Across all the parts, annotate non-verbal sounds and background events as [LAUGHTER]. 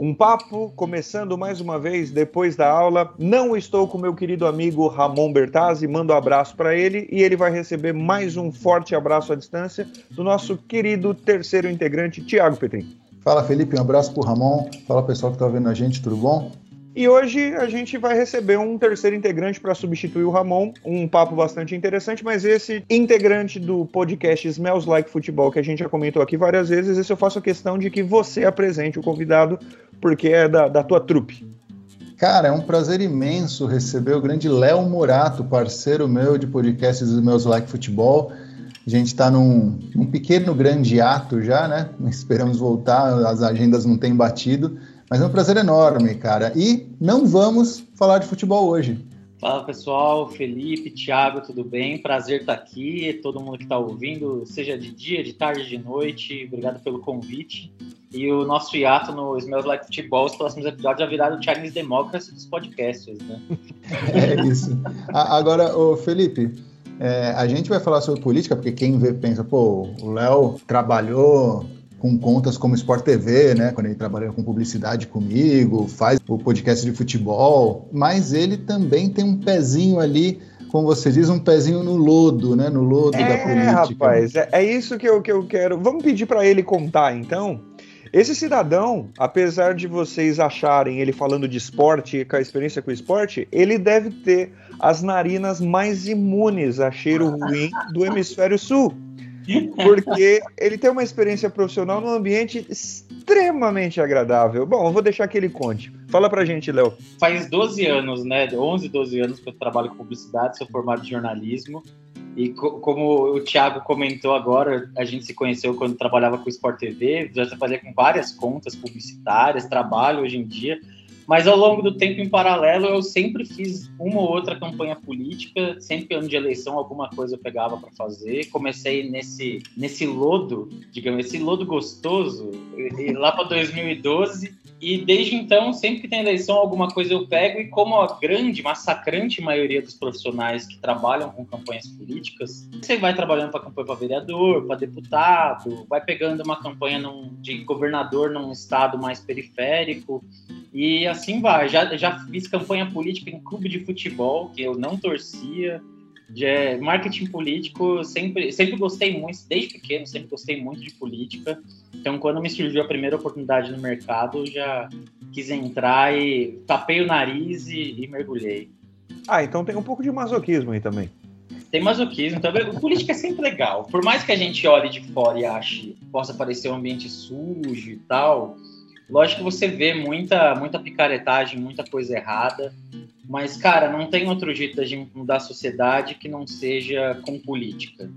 Um papo começando mais uma vez depois da aula. Não estou com meu querido amigo Ramon Bertazzi, mando um abraço para ele e ele vai receber mais um forte abraço à distância do nosso querido terceiro integrante, Tiago Petrin. Fala Felipe, um abraço pro Ramon. Fala pessoal que tá vendo a gente, tudo bom? E hoje a gente vai receber um terceiro integrante para substituir o Ramon, um papo bastante interessante, mas esse integrante do podcast Smells Like Futebol, que a gente já comentou aqui várias vezes, esse eu faço a questão de que você apresente o convidado, porque é da, da tua trupe. Cara, é um prazer imenso receber o grande Léo Morato, parceiro meu de podcasts Smells Like Futebol. A gente está num, num pequeno grande ato já, né? Esperamos voltar, as agendas não têm batido mas é um prazer enorme, cara. E não vamos falar de futebol hoje. Fala pessoal, Felipe, Thiago, tudo bem? Prazer estar aqui. Todo mundo que está ouvindo, seja de dia, de tarde, de noite, obrigado pelo convite. E o nosso hiato no Smells Like Futebol, os próximos episódios já viraram o Chinese Democracy dos podcasts, né? [LAUGHS] é isso. Agora, ô Felipe, é, a gente vai falar sobre política, porque quem vê pensa, pô, o Léo trabalhou com contas como Sport TV, né, quando ele trabalha com publicidade comigo, faz o podcast de futebol, mas ele também tem um pezinho ali, como você diz, um pezinho no lodo, né, no lodo é, da política. rapaz, é, é isso que eu, que eu quero. Vamos pedir para ele contar, então. Esse cidadão, apesar de vocês acharem ele falando de esporte, com a experiência com o esporte, ele deve ter as narinas mais imunes a cheiro ruim do hemisfério sul [LAUGHS] porque ele tem uma experiência profissional num ambiente extremamente agradável. Bom, eu vou deixar que ele conte. Fala pra gente, Léo. Faz 12 anos, né? 11, 12 anos que eu trabalho com publicidade, sou formado em jornalismo. E co como o Thiago comentou agora, a gente se conheceu quando trabalhava com Sport TV, já trabalhei com várias contas publicitárias, trabalho hoje em dia. Mas ao longo do tempo, em paralelo, eu sempre fiz uma ou outra campanha política, sempre ano de eleição, alguma coisa eu pegava para fazer. Comecei nesse, nesse lodo, digamos, esse lodo gostoso, lá para 2012. E desde então, sempre que tem eleição, alguma coisa eu pego. E como a grande, massacrante maioria dos profissionais que trabalham com campanhas políticas, você vai trabalhando para campanha para vereador, para deputado, vai pegando uma campanha num, de governador num estado mais periférico. E assim vai. Já, já fiz campanha política em clube de futebol, que eu não torcia. De marketing político, sempre, sempre gostei muito, desde pequeno, sempre gostei muito de política. Então, quando me surgiu a primeira oportunidade no mercado, já quis entrar e tapei o nariz e, e mergulhei. Ah, então tem um pouco de masoquismo aí também. Tem masoquismo também. política é sempre legal. Por mais que a gente olhe de fora e ache possa parecer um ambiente sujo e tal, Lógico que você vê muita, muita picaretagem, muita coisa errada, mas, cara, não tem outro jeito da gente mudar a sociedade que não seja com política.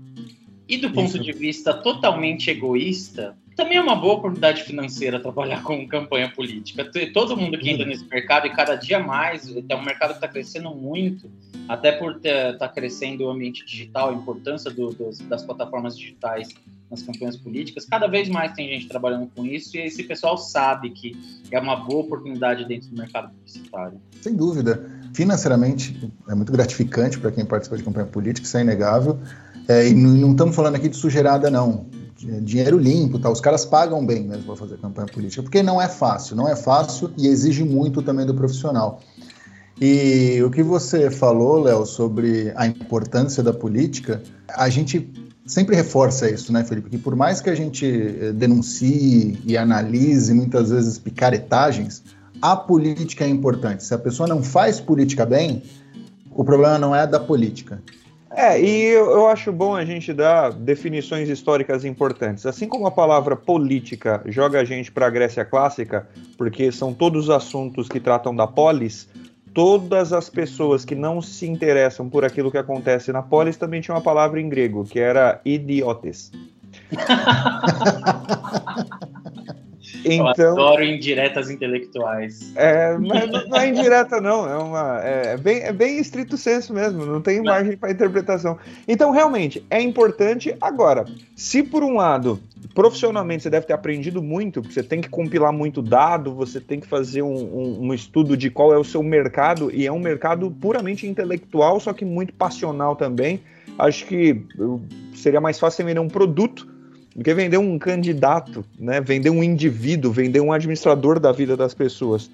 E do ponto Isso. de vista totalmente egoísta, também é uma boa oportunidade financeira trabalhar com campanha política. Todo mundo que entra nesse mercado, e cada dia mais, é um mercado que está crescendo muito, até por estar tá crescendo o ambiente digital, a importância do, dos, das plataformas digitais nas campanhas políticas. Cada vez mais tem gente trabalhando com isso e esse pessoal sabe que é uma boa oportunidade dentro do mercado publicitário. Sem dúvida. Financeiramente é muito gratificante para quem participa de campanha política, isso é inegável. É, e não estamos falando aqui de sujeirada, não. Dinheiro limpo, tá? os caras pagam bem mesmo para fazer campanha política, porque não é fácil, não é fácil e exige muito também do profissional. E o que você falou, Léo, sobre a importância da política, a gente sempre reforça isso, né, Felipe? Que por mais que a gente eh, denuncie e analise muitas vezes picaretagens, a política é importante. Se a pessoa não faz política bem, o problema não é da política. É, e eu, acho bom a gente dar definições históricas importantes. Assim como a palavra política joga a gente para a Grécia clássica, porque são todos assuntos que tratam da polis, todas as pessoas que não se interessam por aquilo que acontece na polis também tinham uma palavra em grego, que era idiotes. [LAUGHS] Então, Eu adoro indiretas intelectuais. É, mas não é indireta, não. É, uma, é, é, bem, é bem estrito senso mesmo, não tem margem para interpretação. Então, realmente, é importante. Agora, se por um lado, profissionalmente você deve ter aprendido muito, porque você tem que compilar muito dado, você tem que fazer um, um, um estudo de qual é o seu mercado, e é um mercado puramente intelectual, só que muito passional também. Acho que seria mais fácil você vender um produto do que vender um candidato, né? Vender um indivíduo, vender um administrador da vida das pessoas.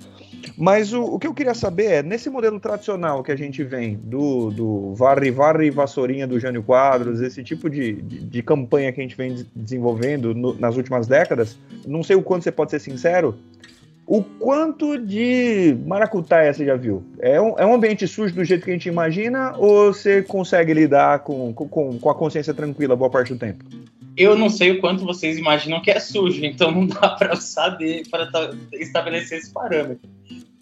Mas o, o que eu queria saber é, nesse modelo tradicional que a gente vem, do, do varre, varre vassourinha do Jânio Quadros, esse tipo de, de, de campanha que a gente vem desenvolvendo no, nas últimas décadas, não sei o quanto você pode ser sincero, o quanto de maracutaia você já viu? É um, é um ambiente sujo do jeito que a gente imagina ou você consegue lidar com, com, com a consciência tranquila boa parte do tempo? Eu não sei o quanto vocês imaginam que é sujo, então não dá para saber, para estabelecer esse parâmetro.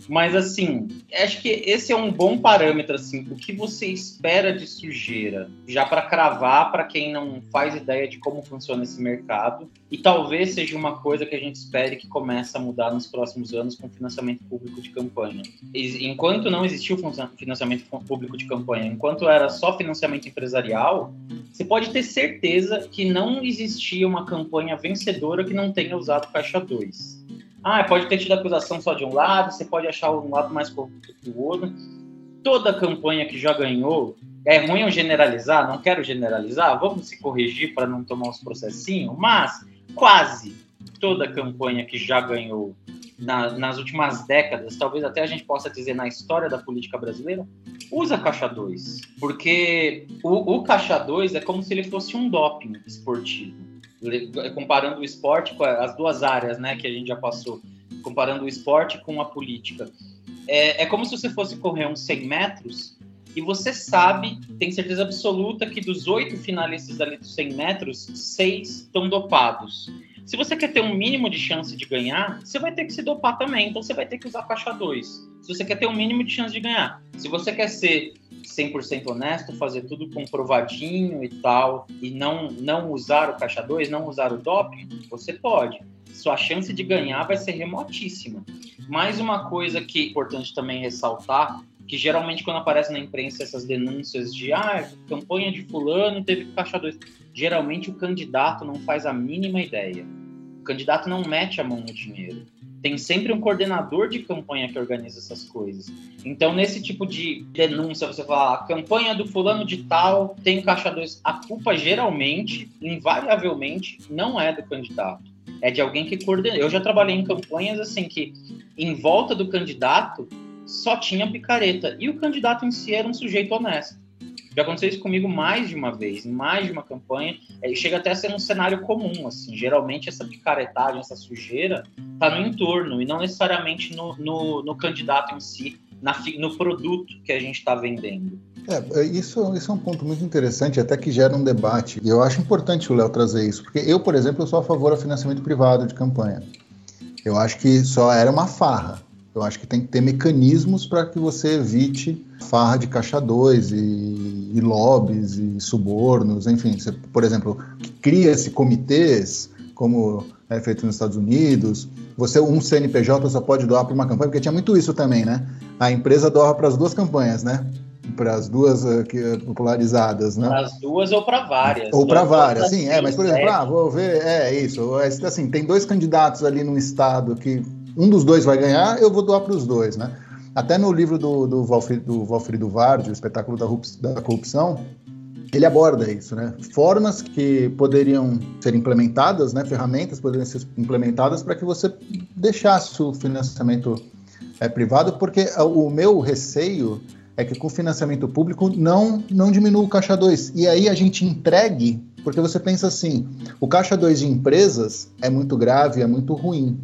Mas assim, acho que esse é um bom parâmetro assim, o que você espera de sujeira, já para cravar para quem não faz ideia de como funciona esse mercado, e talvez seja uma coisa que a gente espere que comece a mudar nos próximos anos com financiamento público de campanha. Enquanto não existiu financiamento público de campanha, enquanto era só financiamento empresarial, você pode ter certeza que não existia uma campanha vencedora que não tenha usado caixa 2 ah, pode ter tido acusação só de um lado, você pode achar um lado mais corrupto que o outro. Toda campanha que já ganhou, é ruim eu generalizar, não quero generalizar, vamos se corrigir para não tomar uns processinhos, mas quase toda campanha que já ganhou na, nas últimas décadas, talvez até a gente possa dizer na história da política brasileira, usa caixa 2. Porque o, o caixa 2 é como se ele fosse um doping esportivo comparando o esporte com as duas áreas, né, que a gente já passou, comparando o esporte com a política. É, é como se você fosse correr uns 100 metros e você sabe, tem certeza absoluta que dos oito finalistas ali dos 100 metros, seis estão dopados. Se você quer ter um mínimo de chance de ganhar, você vai ter que se dopar também, então você vai ter que usar caixa 2. Se você quer ter um mínimo de chance de ganhar. Se você quer ser 100% honesto, fazer tudo comprovadinho e tal, e não, não usar o caixa 2, não usar o doping, você pode. Sua chance de ganhar vai ser remotíssima. Mais uma coisa que é importante também ressaltar, que geralmente quando aparece na imprensa essas denúncias de ah, campanha de fulano teve caixa 2, geralmente o candidato não faz a mínima ideia. O candidato não mete a mão no dinheiro tem sempre um coordenador de campanha que organiza essas coisas. Então, nesse tipo de denúncia, você fala, a campanha do fulano de tal tem caixa 2. A culpa, geralmente, invariavelmente, não é do candidato. É de alguém que coordena. Eu já trabalhei em campanhas assim que, em volta do candidato, só tinha picareta. E o candidato em si era um sujeito honesto. Já aconteceu isso comigo mais de uma vez, em mais de uma campanha, e chega até a ser um cenário comum, assim. Geralmente essa picaretagem, essa sujeira, tá no entorno e não necessariamente no, no, no candidato em si, na, no produto que a gente está vendendo. É, é, isso, isso é um ponto muito interessante, até que gera um debate. E eu acho importante o Léo trazer isso, porque eu, por exemplo, eu sou a favor do financiamento privado de campanha. Eu acho que só era uma farra. Eu acho que tem que ter mecanismos para que você evite farra de caixa 2 e, e lobbies e subornos, enfim. Você, por exemplo, cria-se comitês, como é feito nos Estados Unidos. Você, um CNPJ só pode doar para uma campanha, porque tinha muito isso também, né? A empresa doa para as duas campanhas, né? Para as duas que, uh, popularizadas, né? Para as duas ou para várias. Ou para várias, sim, é, mas por exemplo, ah, vou ver, é isso, é, assim, tem dois candidatos ali no estado que um dos dois vai ganhar, eu vou doar para os dois, né? Até no livro do, do, do Valfrido Vardi, o espetáculo da, da corrupção, ele aborda isso, né? Formas que poderiam ser implementadas, né? Ferramentas poderiam ser implementadas para que você deixasse o financiamento é, privado, porque o meu receio é que com financiamento público não não diminua o caixa 2. E aí a gente entregue, porque você pensa assim, o caixa 2 de empresas é muito grave, é muito ruim.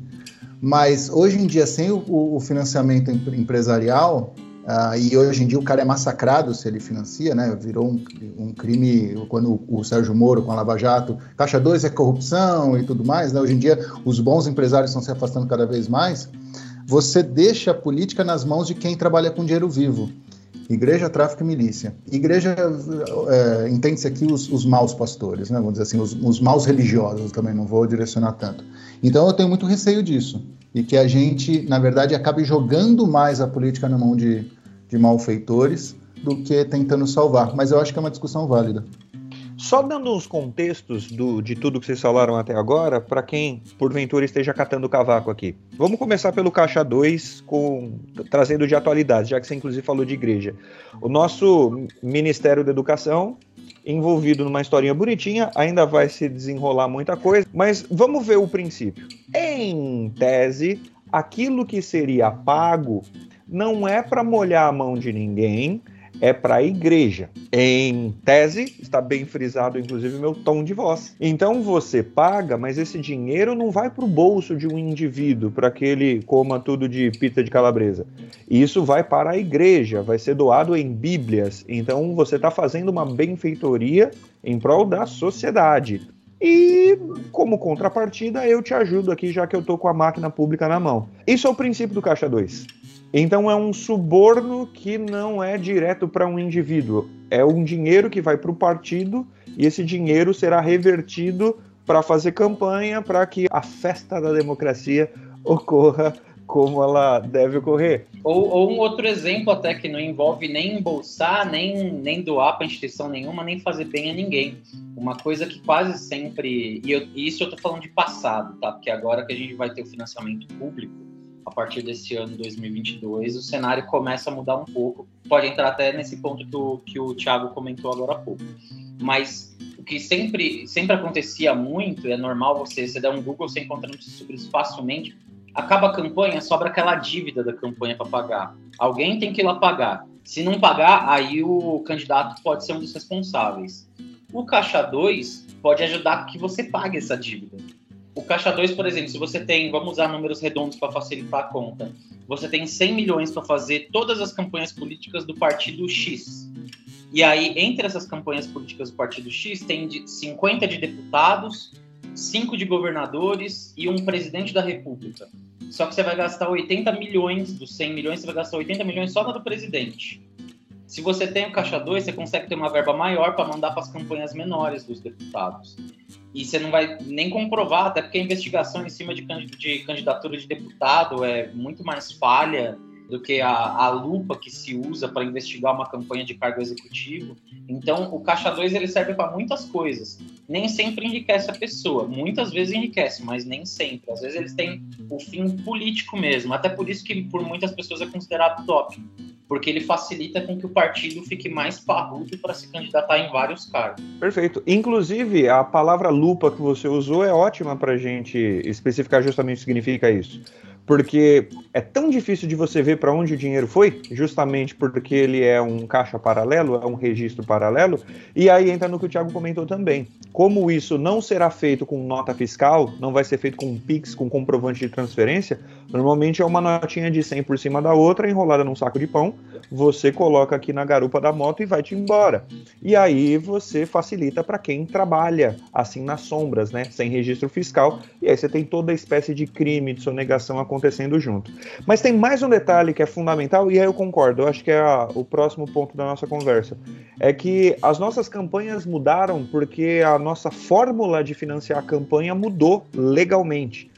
Mas hoje em dia, sem o, o financiamento empresarial, uh, e hoje em dia o cara é massacrado se ele financia, né? Virou um, um crime quando o, Sérgio Moro com a Lava Jato, Caixa 2 é corrupção e tudo mais, né? Hoje em dia os bons empresários estão se afastando cada vez mais. Você deixa a política nas mãos de quem trabalha com dinheiro vivo. Igreja, tráfico e milícia. Igreja, é, entende-se aqui os, os, maus pastores, né? vamos dizer assim, os, os maus religiosos também, não vou direcionar tanto. Então eu tenho muito receio disso, e que a gente, na verdade, acabe jogando mais a política na mão de, de malfeitores do que tentando salvar. Mas eu acho que é uma discussão válida. Só dando uns contextos do, de tudo que vocês falaram até agora, para quem porventura esteja catando cavaco aqui. Vamos começar pelo Caixa 2, com, trazendo de atualidade, já que você inclusive falou de igreja. O nosso Ministério da Educação envolvido numa historinha bonitinha, ainda vai se desenrolar muita coisa, mas vamos ver o princípio. Em tese, aquilo que seria pago não é para molhar a mão de ninguém, é para a igreja. Em tese, está bem frisado, inclusive, meu tom de voz. Então você paga, mas esse dinheiro não vai para o bolso de um indivíduo para que ele coma tudo de pizza de calabresa. Isso vai para a igreja, vai ser doado em Bíblias. Então você está fazendo uma benfeitoria em prol da sociedade. E como contrapartida, eu te ajudo aqui, já que eu estou com a máquina pública na mão. Isso é o princípio do Caixa 2. Então é um suborno que não é direto para um indivíduo, é um dinheiro que vai para o partido e esse dinheiro será revertido para fazer campanha para que a festa da democracia ocorra como ela deve ocorrer. Ou, ou, um outro exemplo até que não envolve nem embolsar, nem, nem doar para instituição nenhuma, nem fazer bem a ninguém. Uma coisa que quase sempre, e, eu, e isso eu estou falando de passado, tá? Porque agora que a gente vai ter o financiamento público, a partir desse ano 2022, o cenário começa a mudar um pouco. Pode entrar até nesse ponto que o, que o Thiago comentou agora há pouco. Mas o que sempre, sempre acontecia muito, é normal você, você der um Google, você encontra notícias sobre isso facilmente. Acaba a campanha, sobra aquela dívida da campanha para pagar. Alguém tem que ir lá pagar. Se não pagar, aí o candidato pode ser um dos responsáveis. O Caixa 2 pode ajudar que você pague essa dívida. O Caixa 2, por exemplo, se você tem, vamos usar números redondos para facilitar a conta, você tem 100 milhões para fazer todas as campanhas políticas do partido X. E aí, entre essas campanhas políticas do partido X, tem de 50 de deputados, 5 de governadores e um presidente da República. Só que você vai gastar 80 milhões dos 100 milhões, você vai gastar 80 milhões só na do presidente. Se você tem o Caixa 2, você consegue ter uma verba maior para mandar para as campanhas menores dos deputados. E você não vai nem comprovar, até porque a investigação em cima de, de candidatura de deputado é muito mais falha do que a, a lupa que se usa para investigar uma campanha de cargo executivo. Então, o Caixa 2 ele serve para muitas coisas. Nem sempre enriquece a pessoa, muitas vezes enriquece, mas nem sempre. Às vezes eles têm o fim político mesmo. Até por isso que por muitas pessoas é considerado top porque ele facilita com que o partido fique mais parrudo para se candidatar em vários cargos. Perfeito. Inclusive, a palavra lupa que você usou é ótima para a gente especificar justamente o que significa isso porque é tão difícil de você ver para onde o dinheiro foi, justamente porque ele é um caixa paralelo, é um registro paralelo, e aí entra no que o Thiago comentou também. Como isso não será feito com nota fiscal, não vai ser feito com Pix, com comprovante de transferência, normalmente é uma notinha de 100 por cima da outra, enrolada num saco de pão, você coloca aqui na garupa da moto e vai-te embora. E aí você facilita para quem trabalha assim nas sombras, né, sem registro fiscal, e aí você tem toda a espécie de crime de sonegação acontecendo junto. Mas tem mais um detalhe que é fundamental, e aí eu concordo, eu acho que é a, o próximo ponto da nossa conversa. É que as nossas campanhas mudaram porque a nossa fórmula de financiar a campanha mudou legalmente.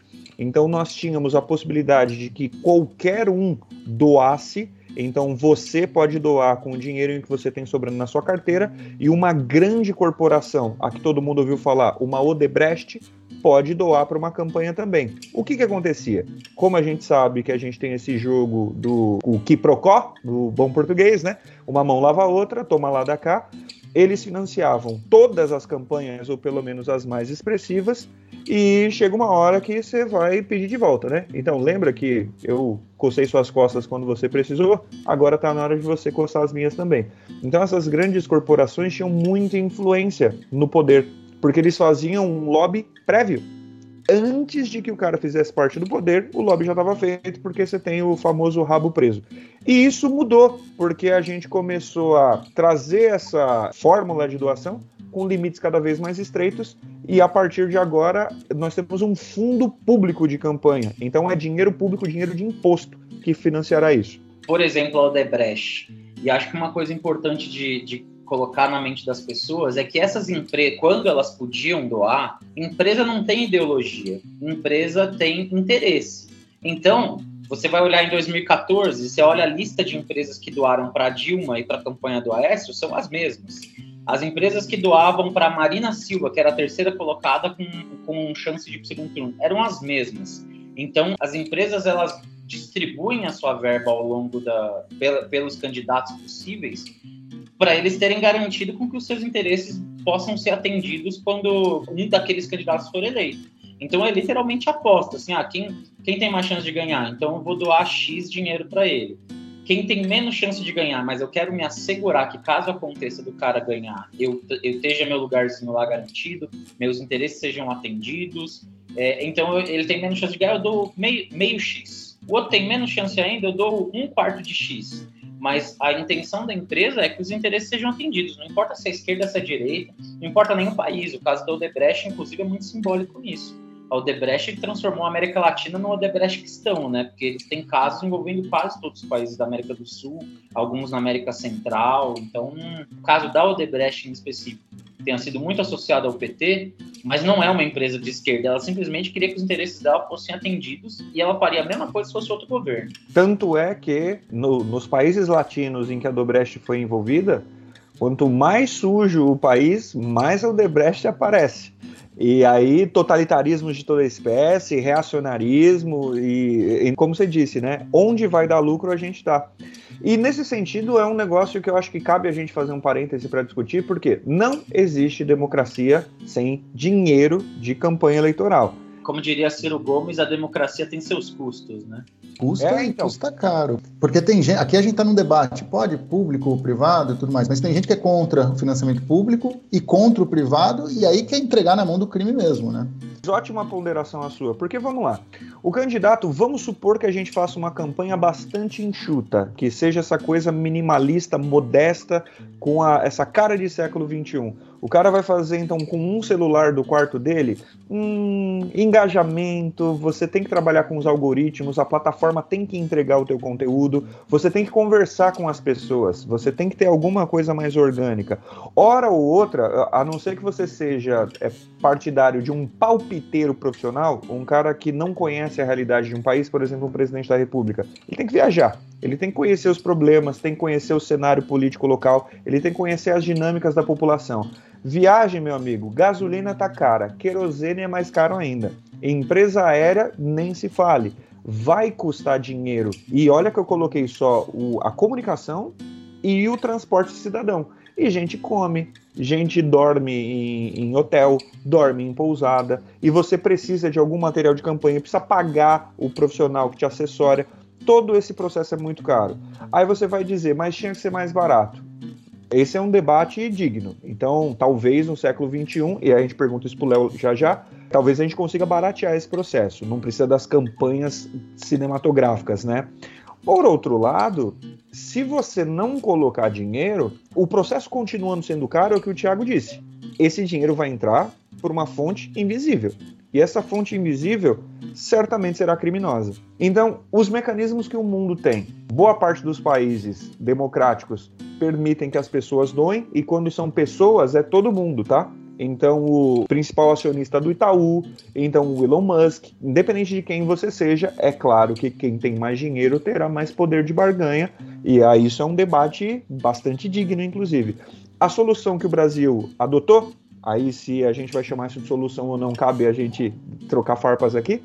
Então nós tínhamos a possibilidade de que qualquer um doasse então você pode doar com o dinheiro que você tem sobrando na sua carteira e uma grande corporação, a que todo mundo ouviu falar, uma Odebrecht, pode doar para uma campanha também. O que que acontecia? Como a gente sabe que a gente tem esse jogo do o quiprocó, do bom português, né? Uma mão lava a outra, toma lá da cá eles financiavam todas as campanhas, ou pelo menos as mais expressivas, e chega uma hora que você vai pedir de volta, né? Então lembra que eu cocei suas costas quando você precisou, agora está na hora de você coçar as minhas também. Então essas grandes corporações tinham muita influência no poder, porque eles faziam um lobby prévio antes de que o cara fizesse parte do poder, o lobby já estava feito, porque você tem o famoso rabo preso. E isso mudou, porque a gente começou a trazer essa fórmula de doação com limites cada vez mais estreitos, e a partir de agora nós temos um fundo público de campanha. Então é dinheiro público, dinheiro de imposto que financiará isso. Por exemplo, a Odebrecht. E acho que uma coisa importante de, de colocar na mente das pessoas é que essas empresas, quando elas podiam doar, empresa não tem ideologia, empresa tem interesse. Então, você vai olhar em 2014, você olha a lista de empresas que doaram para Dilma e para a campanha do Aécio, são as mesmas. As empresas que doavam para Marina Silva, que era a terceira colocada com, com chance de segundo turno, eram as mesmas. Então, as empresas elas distribuem a sua verba ao longo da pelos candidatos possíveis para eles terem garantido com que os seus interesses possam ser atendidos quando um daqueles candidatos for eleito. Então é literalmente aposta, assim, ah, quem, quem tem mais chance de ganhar? Então eu vou doar X dinheiro para ele. Quem tem menos chance de ganhar, mas eu quero me assegurar que caso aconteça do cara ganhar, eu, eu esteja meu lugarzinho lá garantido, meus interesses sejam atendidos. É, então ele tem menos chance de ganhar, eu dou meio, meio X. O outro tem menos chance ainda, eu dou um quarto de X mas a intenção da empresa é que os interesses sejam atendidos, não importa se é esquerda, se é direita, não importa nem o país. O caso da Odebrecht, inclusive, é muito simbólico nisso. A Odebrecht transformou a América Latina no Odebrechtistão, né? Porque eles têm casos envolvendo quase todos os países da América do Sul, alguns na América Central. Então, o caso da Odebrecht em específico tenha sido muito associado ao PT, mas não é uma empresa de esquerda. Ela simplesmente queria que os interesses dela fossem atendidos e ela faria a mesma coisa se fosse outro governo. Tanto é que no, nos países latinos em que a Odebrecht foi envolvida, quanto mais sujo o país, mais a Odebrecht aparece. E aí, totalitarismo de toda espécie, reacionarismo e, e, como você disse, né? Onde vai dar lucro a gente está. E nesse sentido é um negócio que eu acho que cabe a gente fazer um parêntese para discutir, porque não existe democracia sem dinheiro de campanha eleitoral. Como diria Ciro Gomes, a democracia tem seus custos, né? Custa é, então. custa caro. Porque tem gente. Aqui a gente está num debate, pode público ou privado e tudo mais, mas tem gente que é contra o financiamento público e contra o privado, e aí quer entregar na mão do crime mesmo, né? Ótima ponderação a sua, porque vamos lá. O candidato, vamos supor que a gente faça uma campanha bastante enxuta, que seja essa coisa minimalista, modesta, com a, essa cara de século XXI. O cara vai fazer então com um celular do quarto dele, um engajamento, você tem que trabalhar com os algoritmos, a plataforma tem que entregar o teu conteúdo, você tem que conversar com as pessoas, você tem que ter alguma coisa mais orgânica. Hora ou outra, a não ser que você seja é, partidário de um palpiteiro profissional, um cara que não conhece a realidade de um país, por exemplo, um presidente da república, ele tem que viajar. Ele tem que conhecer os problemas, tem que conhecer o cenário político local, ele tem que conhecer as dinâmicas da população. Viagem, meu amigo, gasolina tá cara, querosene é mais caro ainda. Empresa aérea, nem se fale. Vai custar dinheiro. E olha que eu coloquei só o, a comunicação e o transporte cidadão. E gente come, gente dorme em, em, hotel, dorme em pousada, e você precisa de algum material de campanha, precisa pagar o profissional que te assessora. Todo esse processo é muito caro. Aí você vai dizer, mas tinha que ser mais barato esse é um debate digno. Então, talvez no século XXI, e a gente pergunta isso para o Léo já já, talvez a gente consiga baratear esse processo. Não precisa das campanhas cinematográficas, né? Por outro lado, se você não colocar dinheiro, o processo continuando sendo caro é o que o Thiago disse. Esse dinheiro vai entrar por uma fonte invisível. E essa fonte invisível certamente será criminosa. Então, os mecanismos que o mundo tem, boa parte dos países democráticos permitem que as pessoas doem, e quando são pessoas, é todo mundo, tá? Então, o principal acionista do Itaú, então o Elon Musk, independente de quem você seja, é claro que quem tem mais dinheiro terá mais poder de barganha, e aí isso é um debate bastante digno, inclusive. A solução que o Brasil adotou, aí se a gente vai chamar isso de solução ou não, cabe a gente trocar farpas aqui,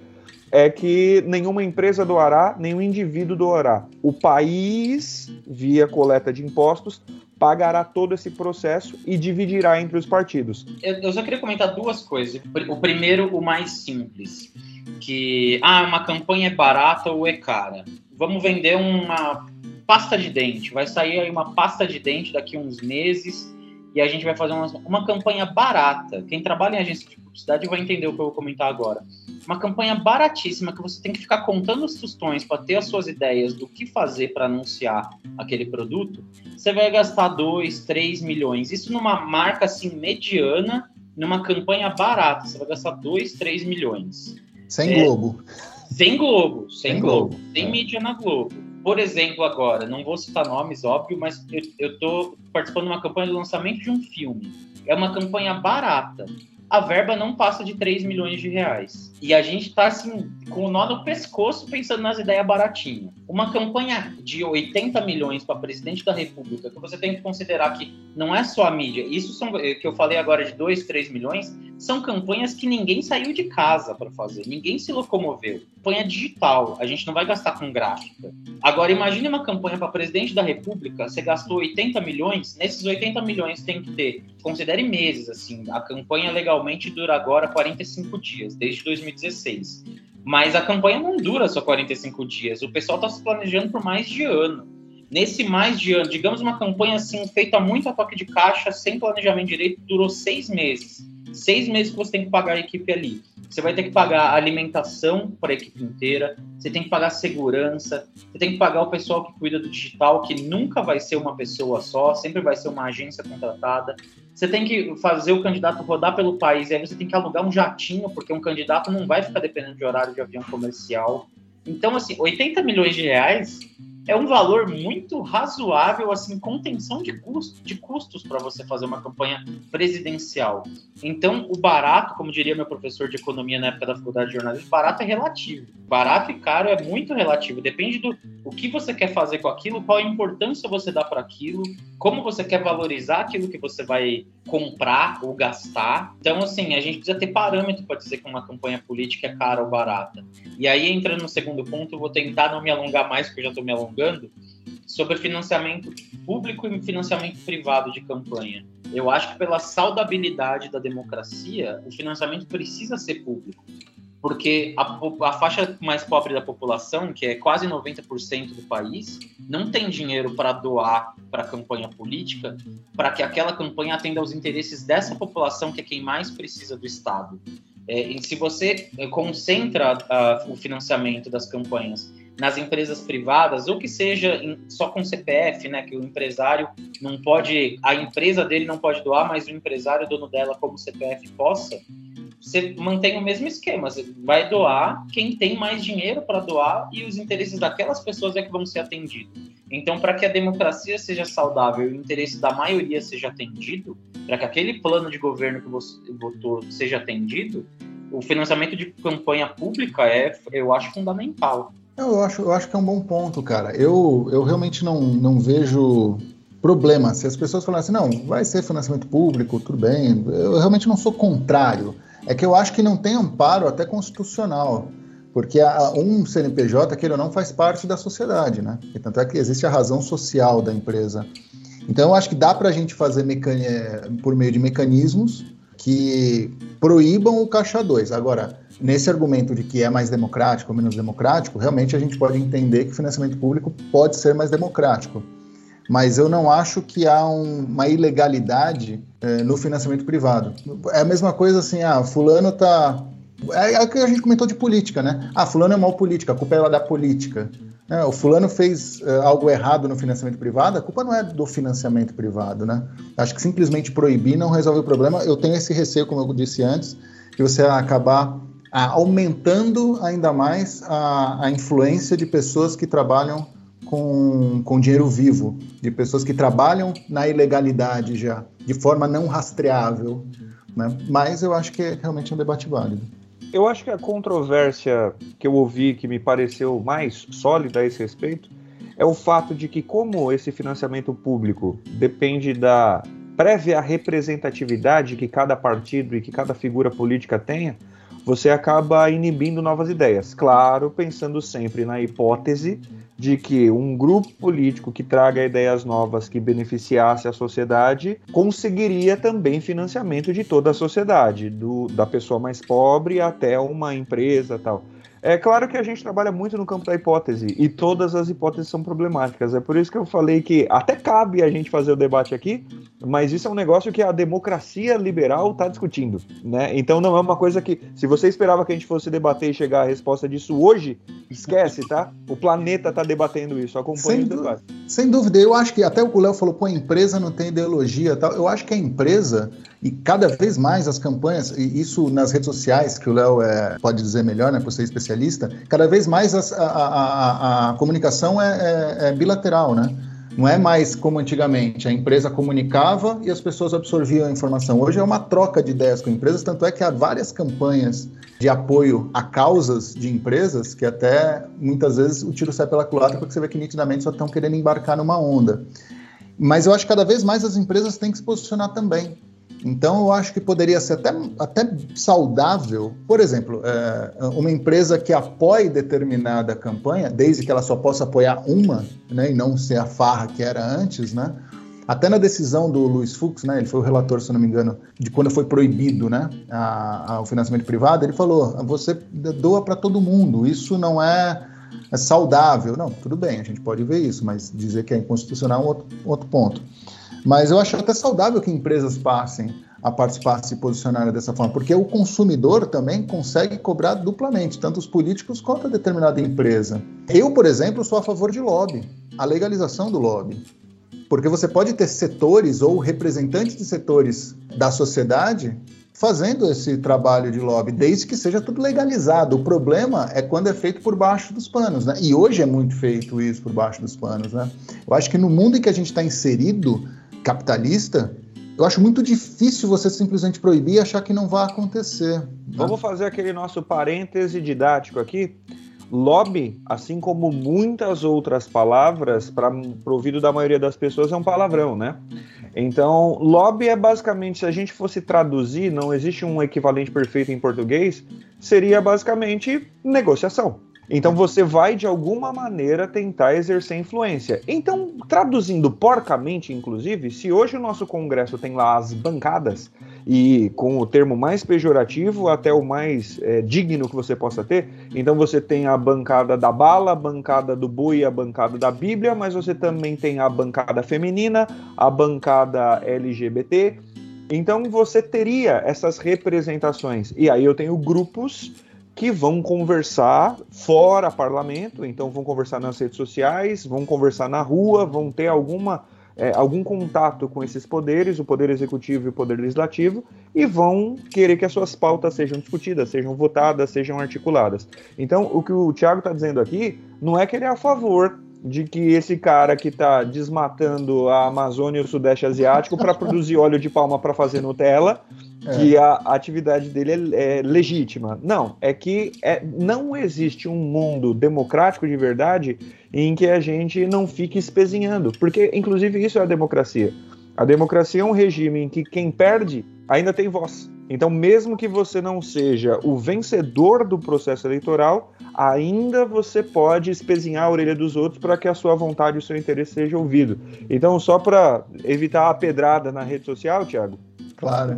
é que nenhuma empresa doará, nenhum indivíduo doará. O país, via coleta de impostos, pagará todo esse processo e dividirá entre os partidos. Eu só queria comentar duas coisas. O primeiro, o mais simples, que ah, uma campanha é barata ou é cara. Vamos vender uma pasta de dente. Vai sair aí uma pasta de dente daqui a uns meses e a gente vai fazer uma, uma campanha barata. Quem trabalha em agência de publicidade vai entender o que eu vou comentar agora uma campanha baratíssima que você tem que ficar contando os tostões para ter as suas ideias do que fazer para anunciar aquele produto, você vai gastar 2, 3 milhões. Isso numa marca assim mediana, numa campanha barata, você vai gastar 2, 3 milhões. Sem é, Globo. Sem Globo, sem, sem Globo, Globo, sem é. mídia na Globo. Por exemplo, agora, não vou citar nomes, óbvio, mas eu estou participando de uma campanha de lançamento de um filme. É uma campanha barata a verba não passa de 3 milhões de reais. E a gente tá assim, com o nó no pescoço pensando nas ideias baratinhas. uma campanha de 80 milhões para presidente da República, que você tem que considerar que não é só a mídia, isso são eh, que eu falei agora de 2, 3 milhões, são campanhas que ninguém saiu de casa para fazer, ninguém se locomoveu. Campanha digital, a gente não vai gastar com gráfica. Agora, imagine uma campanha para presidente da República, você gastou 80 milhões, nesses 80 milhões tem que ter, considere meses, assim, a campanha legalmente dura agora 45 dias, desde 2016. Mas a campanha não dura só 45 dias. O pessoal está se planejando por mais de ano. Nesse mais de ano, digamos uma campanha assim, feita muito a toque de caixa, sem planejamento direito, durou seis meses. Seis meses que você tem que pagar a equipe ali. Você vai ter que pagar alimentação para a equipe inteira, você tem que pagar segurança, você tem que pagar o pessoal que cuida do digital, que nunca vai ser uma pessoa só, sempre vai ser uma agência contratada. Você tem que fazer o candidato rodar pelo país, e aí você tem que alugar um jatinho, porque um candidato não vai ficar dependendo de horário de avião comercial. Então, assim, 80 milhões de reais é um valor muito razoável, assim, contenção de, custo, de custos para você fazer uma campanha presidencial. Então, o barato, como diria meu professor de economia na época da faculdade de jornalismo, barato é relativo. Barato e caro é muito relativo. Depende do o que você quer fazer com aquilo, qual a importância você dá para aquilo, como você quer valorizar aquilo que você vai comprar ou gastar. Então, assim, a gente precisa ter parâmetro para dizer que uma campanha política é cara ou barata. E aí, entrando no segundo ponto, vou tentar não me alongar mais, porque eu já estou me alongando divulgando sobre financiamento público e financiamento privado de campanha. Eu acho que pela saudabilidade da democracia, o financiamento precisa ser público, porque a, a faixa mais pobre da população, que é quase 90% do país, não tem dinheiro para doar para a campanha política, para que aquela campanha atenda aos interesses dessa população, que é quem mais precisa do Estado. É, e se você concentra uh, o financiamento das campanhas nas empresas privadas, ou que seja em, só com CPF, né, que o empresário não pode, a empresa dele não pode doar, mas o empresário, dono dela, como CPF, possa, você mantém o mesmo esquema, você vai doar quem tem mais dinheiro para doar e os interesses daquelas pessoas é que vão ser atendidos. Então, para que a democracia seja saudável e o interesse da maioria seja atendido, para que aquele plano de governo que você votou seja atendido, o financiamento de campanha pública é, eu acho, fundamental. Eu acho, eu acho que é um bom ponto, cara. Eu, eu realmente não, não vejo problema. Se as pessoas falarem assim, não, vai ser financiamento público, tudo bem. Eu realmente não sou contrário. É que eu acho que não tem amparo até constitucional. Porque a, um CNPJ, que ele não faz parte da sociedade, né? E tanto é que existe a razão social da empresa. Então, eu acho que dá para a gente fazer por meio de mecanismos que proíbam o caixa 2. Agora, nesse argumento de que é mais democrático ou menos democrático, realmente a gente pode entender que o financiamento público pode ser mais democrático. Mas eu não acho que há um, uma ilegalidade é, no financiamento privado. É a mesma coisa assim, ah, fulano tá. É, é o que a gente comentou de política, né? Ah, fulano é mal política, a culpa é da política. É, o fulano fez uh, algo errado no financiamento privado, a culpa não é do financiamento privado, né? Acho que simplesmente proibir não resolve o problema. Eu tenho esse receio, como eu disse antes, que você acabar aumentando ainda mais a, a influência de pessoas que trabalham com, com dinheiro vivo, de pessoas que trabalham na ilegalidade já, de forma não rastreável. Né? Mas eu acho que é realmente um debate válido. Eu acho que a controvérsia que eu ouvi que me pareceu mais sólida a esse respeito é o fato de que, como esse financiamento público depende da prévia representatividade que cada partido e que cada figura política tenha, você acaba inibindo novas ideias. Claro, pensando sempre na hipótese de que um grupo político que traga ideias novas que beneficiasse a sociedade conseguiria também financiamento de toda a sociedade, do, da pessoa mais pobre até uma empresa tal. É claro que a gente trabalha muito no campo da hipótese e todas as hipóteses são problemáticas. É por isso que eu falei que até cabe a gente fazer o debate aqui, mas isso é um negócio que a democracia liberal está discutindo, né? Então não é uma coisa que, se você esperava que a gente fosse debater e chegar à resposta disso hoje, esquece, tá? O planeta está debatendo isso. Acompanhe o debate. Sem dúvida. Eu acho que até o Léo falou, pô, a empresa não tem ideologia, tal. Eu acho que a empresa e cada vez mais as campanhas, e isso nas redes sociais, que o Léo é, pode dizer melhor, né, por ser especialista, cada vez mais as, a, a, a, a, comunicação é, é, é, bilateral, né? Não é mais como antigamente, a empresa comunicava e as pessoas absorviam a informação. Hoje é uma troca de ideias com empresas, tanto é que há várias campanhas de apoio a causas de empresas que até muitas vezes o tiro sai pela culatra porque você vê que nitidamente só estão querendo embarcar numa onda. Mas eu acho que cada vez mais as empresas têm que se posicionar também. Então, eu acho que poderia ser até, até saudável, por exemplo, é, uma empresa que apoie determinada campanha, desde que ela só possa apoiar uma, né, e não ser a farra que era antes, né? Até na decisão do Luiz Fux, né, ele foi o relator, se não me engano, de quando foi proibido né, a, a, o financiamento privado, ele falou: você doa para todo mundo, isso não é, é, saudável. Não, tudo bem, a gente pode ver isso, mas dizer que é inconstitucional é um outro, outro ponto. Mas eu acho até saudável que empresas passem a participar, se posicionarem dessa forma, porque o consumidor também consegue cobrar duplamente, tanto os políticos quanto a determinada empresa. Eu, por exemplo, sou a favor de lobby, a legalização do lobby. Porque você pode ter setores ou representantes de setores da sociedade fazendo esse trabalho de lobby, desde que seja tudo legalizado. O problema é quando é feito por baixo dos panos, né? E hoje é muito feito isso por baixo dos panos, né? Eu acho que no mundo em que a gente está inserido, capitalista, eu acho muito difícil você simplesmente proibir e achar que não vai acontecer. Né? Vamos fazer aquele nosso parêntese didático aqui. Lobby, assim como muitas outras palavras, para o ouvido da maioria das pessoas, é um palavrão, né? Então, lobby é basicamente, se a gente fosse traduzir, não existe um equivalente perfeito em português, seria basicamente negociação. Então você vai de alguma maneira tentar exercer influência. Então, traduzindo porcamente, inclusive, se hoje o nosso Congresso tem lá as bancadas, e com o termo mais pejorativo até o mais é, digno que você possa ter, então você tem a bancada da bala, a bancada do boi, a bancada da Bíblia, mas você também tem a bancada feminina, a bancada LGBT. Então você teria essas representações. E aí eu tenho grupos que vão conversar fora parlamento, então vão conversar nas redes sociais, vão conversar na rua, vão ter alguma, é, algum contato com esses poderes, o poder executivo e o poder legislativo, e vão querer que as suas pautas sejam discutidas, sejam votadas, sejam articuladas. Então, o que o Tiago está dizendo aqui não é que ele é a favor de que esse cara que está desmatando a Amazônia e o Sudeste Asiático para produzir óleo de palma para fazer Nutella que é. a atividade dele é, é, legítima. Não, é que é, não existe um mundo democrático de verdade em que a gente não fique espezinhando, porque inclusive isso é a democracia. A democracia é um regime em que quem perde ainda tem voz. Então, mesmo que você não seja o vencedor do processo eleitoral, ainda você pode espezinhar a orelha dos outros para que a sua vontade e o seu interesse seja ouvido. Então, só para evitar a pedrada na rede social, Thiago. Claro.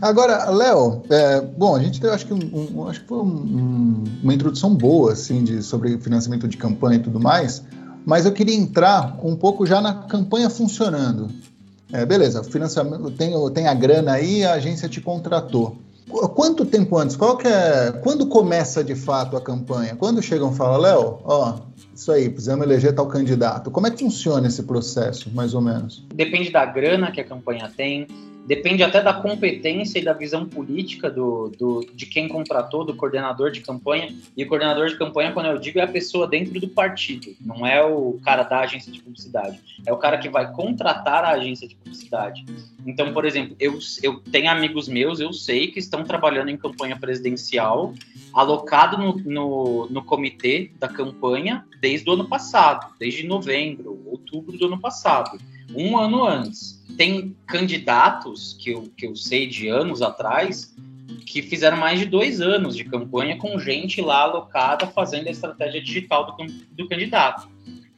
Agora, Léo, é, bom, a gente teve, acho que, um, um, acho que foi um, uma introdução boa, assim, de, sobre financiamento de campanha e tudo mais, mas eu queria entrar um pouco já na campanha funcionando. É, beleza, financiamento, tem, tem a grana aí, a agência te contratou. Quanto tempo antes? Qual que é, quando começa de fato a campanha? Quando chegam e falam, Léo, ó, isso aí, precisamos eleger tal candidato. Como é que funciona esse processo, mais ou menos? Depende da grana que a campanha tem, depende até da competência e da visão política do, do, de quem contratou, do coordenador de campanha. E o coordenador de campanha, quando eu digo, é a pessoa dentro do partido, não é o cara da agência de publicidade. É o cara que vai contratar a agência de publicidade. Então, por exemplo, eu, eu tenho amigos meus, eu sei, que estão trabalhando em campanha presidencial, alocado no, no, no comitê da campanha desde o ano passado, desde novembro, outubro do ano passado, um ano antes tem candidatos que eu, que eu sei de anos atrás que fizeram mais de dois anos de campanha com gente lá alocada fazendo a estratégia digital do, do candidato.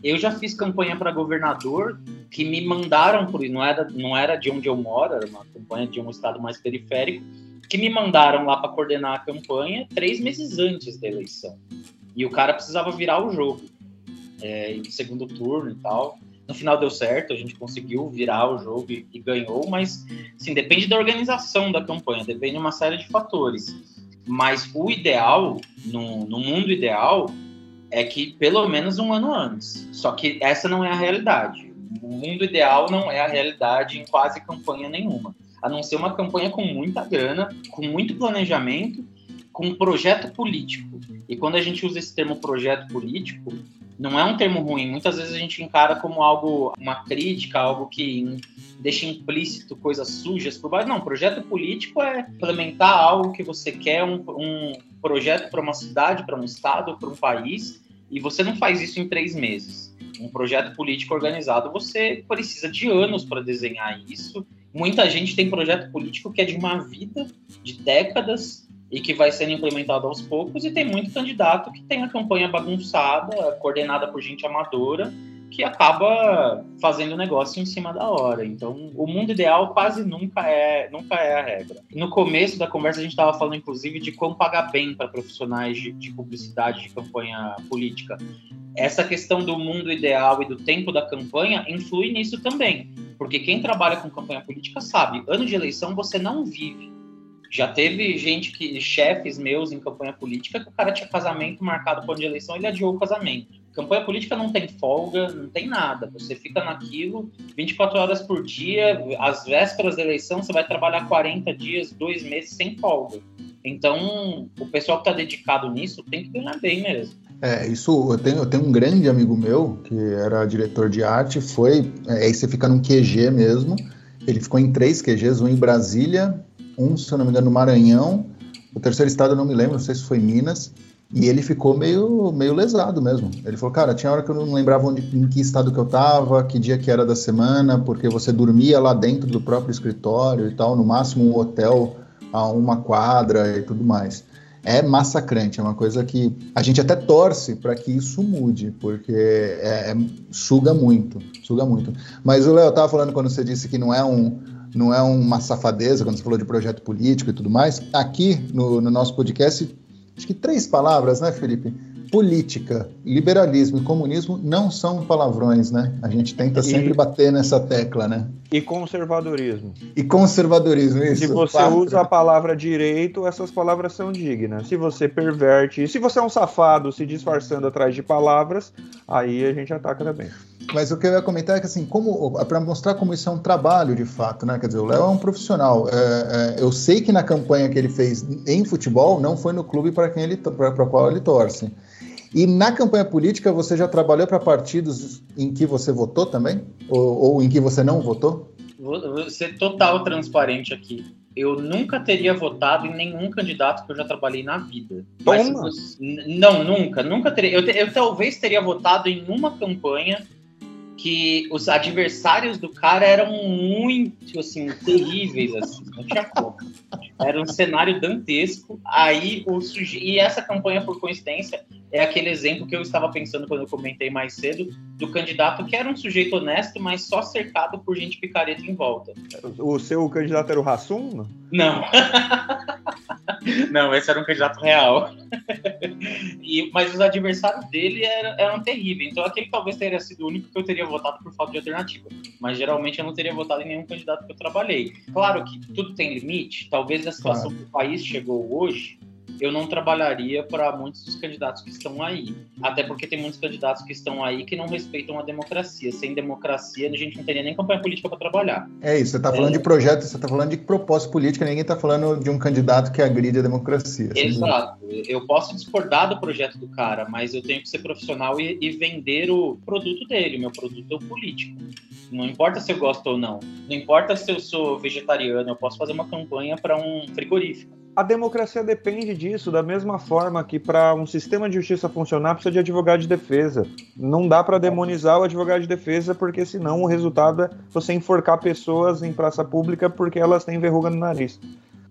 Eu já fiz campanha para governador que me mandaram por não era não era de onde eu moro, era uma campanha de um estado mais periférico, que me mandaram lá para coordenar a campanha três meses antes da eleição. E o cara precisava virar o jogo, é, segundo turno e tal. No final deu certo, a gente conseguiu virar o jogo e, e ganhou, mas sim, depende da organização da campanha, depende de uma série de fatores. Mas o ideal, no, no mundo ideal, é que pelo menos um ano antes. Só que essa não é a realidade. O mundo ideal não é a realidade em quase campanha nenhuma. A não ser uma campanha com muita grana, com muito planejamento, com um projeto político. E quando a gente usa esse termo projeto político, não é um termo ruim. Muitas vezes a gente encara como algo, uma crítica, algo que deixa implícito coisas sujas por baixo. Não, projeto político é implementar algo que você quer, um, um projeto para uma cidade, para um estado, para um país, e você não faz isso em três meses. Um projeto político organizado, você precisa de anos para desenhar isso. Muita gente tem projeto político que é de uma vida, de décadas, e que vai sendo implementado aos poucos, e tem muito candidato que tem a campanha bagunçada, coordenada por gente amadora, que acaba fazendo negócio em cima da hora. Então, o mundo ideal quase nunca é, nunca é a regra. No começo da conversa, a gente estava falando, inclusive, de como pagar bem para profissionais de, de publicidade, de campanha política. Essa questão do mundo ideal e do tempo da campanha influi nisso também. Porque quem trabalha com campanha política sabe, ano de eleição você não vive. Já teve gente que, chefes meus em campanha política, que o cara tinha casamento marcado para de eleição, ele adiou o casamento. Campanha política não tem folga, não tem nada. Você fica naquilo 24 horas por dia, às vésperas da eleição, você vai trabalhar 40 dias, dois meses sem folga. Então, o pessoal que está dedicado nisso tem que ganhar bem mesmo. É, isso eu tenho, eu tenho um grande amigo meu que era diretor de arte, foi. É, aí você fica num QG mesmo. Ele ficou em três QGs, um em Brasília, um, se eu não me engano, no Maranhão, o terceiro estado eu não me lembro, não sei se foi Minas, e ele ficou meio, meio lesado mesmo. Ele falou, cara, tinha hora que eu não lembrava onde, em que estado que eu estava, que dia que era da semana, porque você dormia lá dentro do próprio escritório e tal, no máximo um hotel a uma quadra e tudo mais. É massacrante, é uma coisa que a gente até torce para que isso mude, porque é, é, suga muito, suga muito. Mas o Léo estava falando quando você disse que não é um, não é uma safadeza quando você falou de projeto político e tudo mais. Aqui no, no nosso podcast, acho que três palavras, né, Felipe? política, liberalismo e comunismo não são palavrões, né? A gente tenta sempre bater nessa tecla, né? E conservadorismo. E conservadorismo, isso. Se você quatro. usa a palavra direito, essas palavras são dignas. Se você perverte, se você é um safado se disfarçando atrás de palavras, aí a gente ataca também. Mas o que eu ia comentar é que, assim, como para mostrar como isso é um trabalho de fato, né? Quer dizer, o Léo é um profissional. É, é, eu sei que na campanha que ele fez em futebol não foi no clube para quem ele para qual ele torce. E na campanha política você já trabalhou para partidos em que você votou também? Ou, ou, em que você não votou? Vou ser total transparente aqui. Eu nunca teria votado em nenhum candidato que eu já trabalhei na vida. Mas, não, nunca, nunca teria. Eu, eu talvez teria votado em uma campanha que os adversários do cara eram muito, assim, terríveis, assim, não tinha como. Era um cenário dantesco. Aí o suje... E essa campanha, por coincidência, é aquele exemplo que eu estava pensando quando eu comentei mais cedo, do candidato que era um sujeito honesto, mas só cercado por gente picareta em volta. O seu candidato era o Rassum? Não. [LAUGHS] Não, esse era um candidato real. e, mas os adversários dele eram, eram terríveis. Então aquele talvez teria sido o único que eu teria votado por falta de alternativa. Mas geralmente eu não teria votado em nenhum candidato que eu trabalhei. Claro que tudo tem limite. Talvez a situação claro. que o país chegou hoje eu não trabalharia para muitos dos candidatos que estão aí. Até porque tem muitos candidatos que estão aí que não respeitam a democracia. Sem democracia, a gente não teria nem campanha política para trabalhar. É isso, você está falando é... de projeto, você está falando de propósito político, ninguém está falando de um candidato que agride a democracia. Exato. Eu posso discordar do projeto do cara, mas eu tenho que ser profissional e, e vender o produto dele. Meu produto é o político. Não importa se eu gosto ou não. Não importa se eu sou vegetariano, eu posso fazer uma campanha para um frigorífico a democracia depende disso, da mesma forma que para um sistema de justiça funcionar precisa de advogado de defesa. Não dá para demonizar o advogado de defesa, porque senão o resultado é você enforcar pessoas em praça pública porque elas têm verruga no nariz.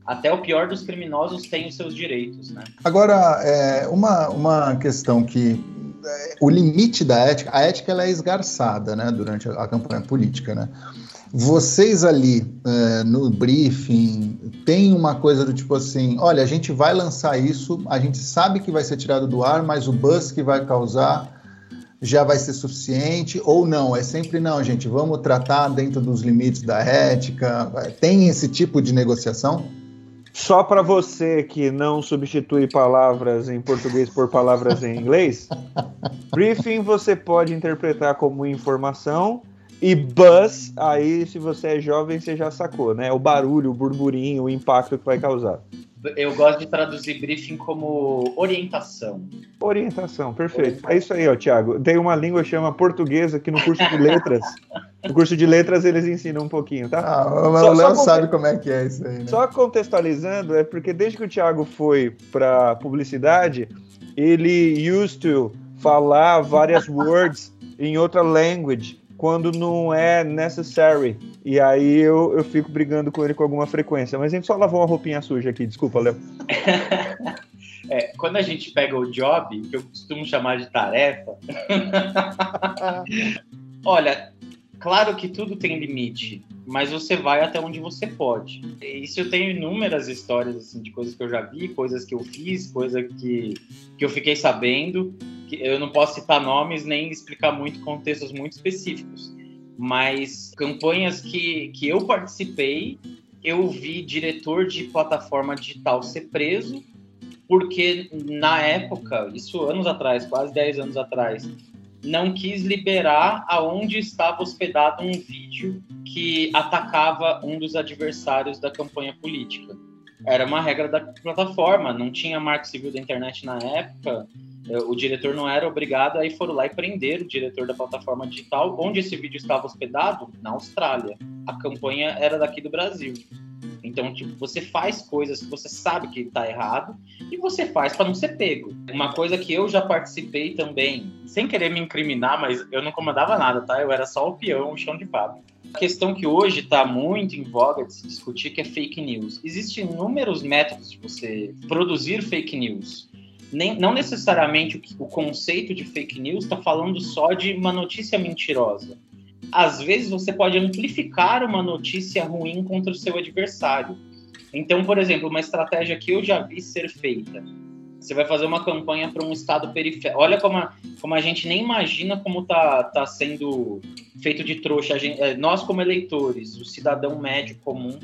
Até o pior dos criminosos tem os seus direitos, né? Agora, é, uma, uma questão que é, o limite da ética, a ética ela é esgarçada, né, durante a, a campanha política, né? Vocês ali é, no briefing tem uma coisa do tipo assim: olha, a gente vai lançar isso, a gente sabe que vai ser tirado do ar, mas o buzz que vai causar já vai ser suficiente ou não? É sempre não, gente, vamos tratar dentro dos limites da ética. Tem esse tipo de negociação? Só para você que não substitui palavras em português por palavras em inglês, [LAUGHS] briefing você pode interpretar como informação e buzz, aí se você é jovem, você já sacou, né? O barulho, o burburinho, o impacto que vai causar. Eu gosto de traduzir briefing como orientação. Orientação, perfeito. É isso aí, ó, Thiago. Tem uma língua que chama portuguesa que no curso de letras. no curso de letras eles ensinam um pouquinho, tá? Ah, só, o Léo sabe como é que é isso aí, né? Só contextualizando, é porque desde que o Thiago foi para publicidade, ele used to falar várias words em outra language quando não é necessary. E aí eu, eu fico brigando com ele com alguma frequência. Mas a gente só lavou uma roupinha suja aqui, desculpa, Léo. [LAUGHS] é, quando a gente pega o job, que eu costumo chamar de tarefa, [LAUGHS] olha, claro que tudo tem limite, mas você vai até onde você pode. Isso eu tenho inúmeras histórias assim, de coisas que eu já vi, coisas que eu fiz, coisas que, que eu fiquei sabendo eu não posso citar nomes nem explicar muito contextos muito específicos, mas campanhas que, que eu participei, eu vi diretor de plataforma digital ser preso, porque na época, isso anos atrás, quase 10 anos atrás, não quis liberar aonde estava hospedado um vídeo que atacava um dos adversários da campanha política. Era uma regra da plataforma, não tinha marco civil da internet na época, o diretor não era obrigado, aí foram lá e prenderam o diretor da plataforma digital, onde esse vídeo estava hospedado? Na Austrália. A campanha era daqui do Brasil. Então, tipo, você faz coisas que você sabe que está errado e você faz para não ser pego. Uma coisa que eu já participei também, sem querer me incriminar, mas eu não comandava nada, tá? Eu era só o peão, o chão de fábrica. A questão que hoje está muito em voga de se discutir que é fake news. Existem inúmeros métodos de você produzir fake news nem, não necessariamente o, o conceito de fake news está falando só de uma notícia mentirosa. Às vezes você pode amplificar uma notícia ruim contra o seu adversário. Então, por exemplo, uma estratégia que eu já vi ser feita. Você vai fazer uma campanha para um estado periférico. Olha como a, como a gente nem imagina como tá, tá sendo feito de trouxa. Gente, é, nós, como eleitores, o cidadão médio comum,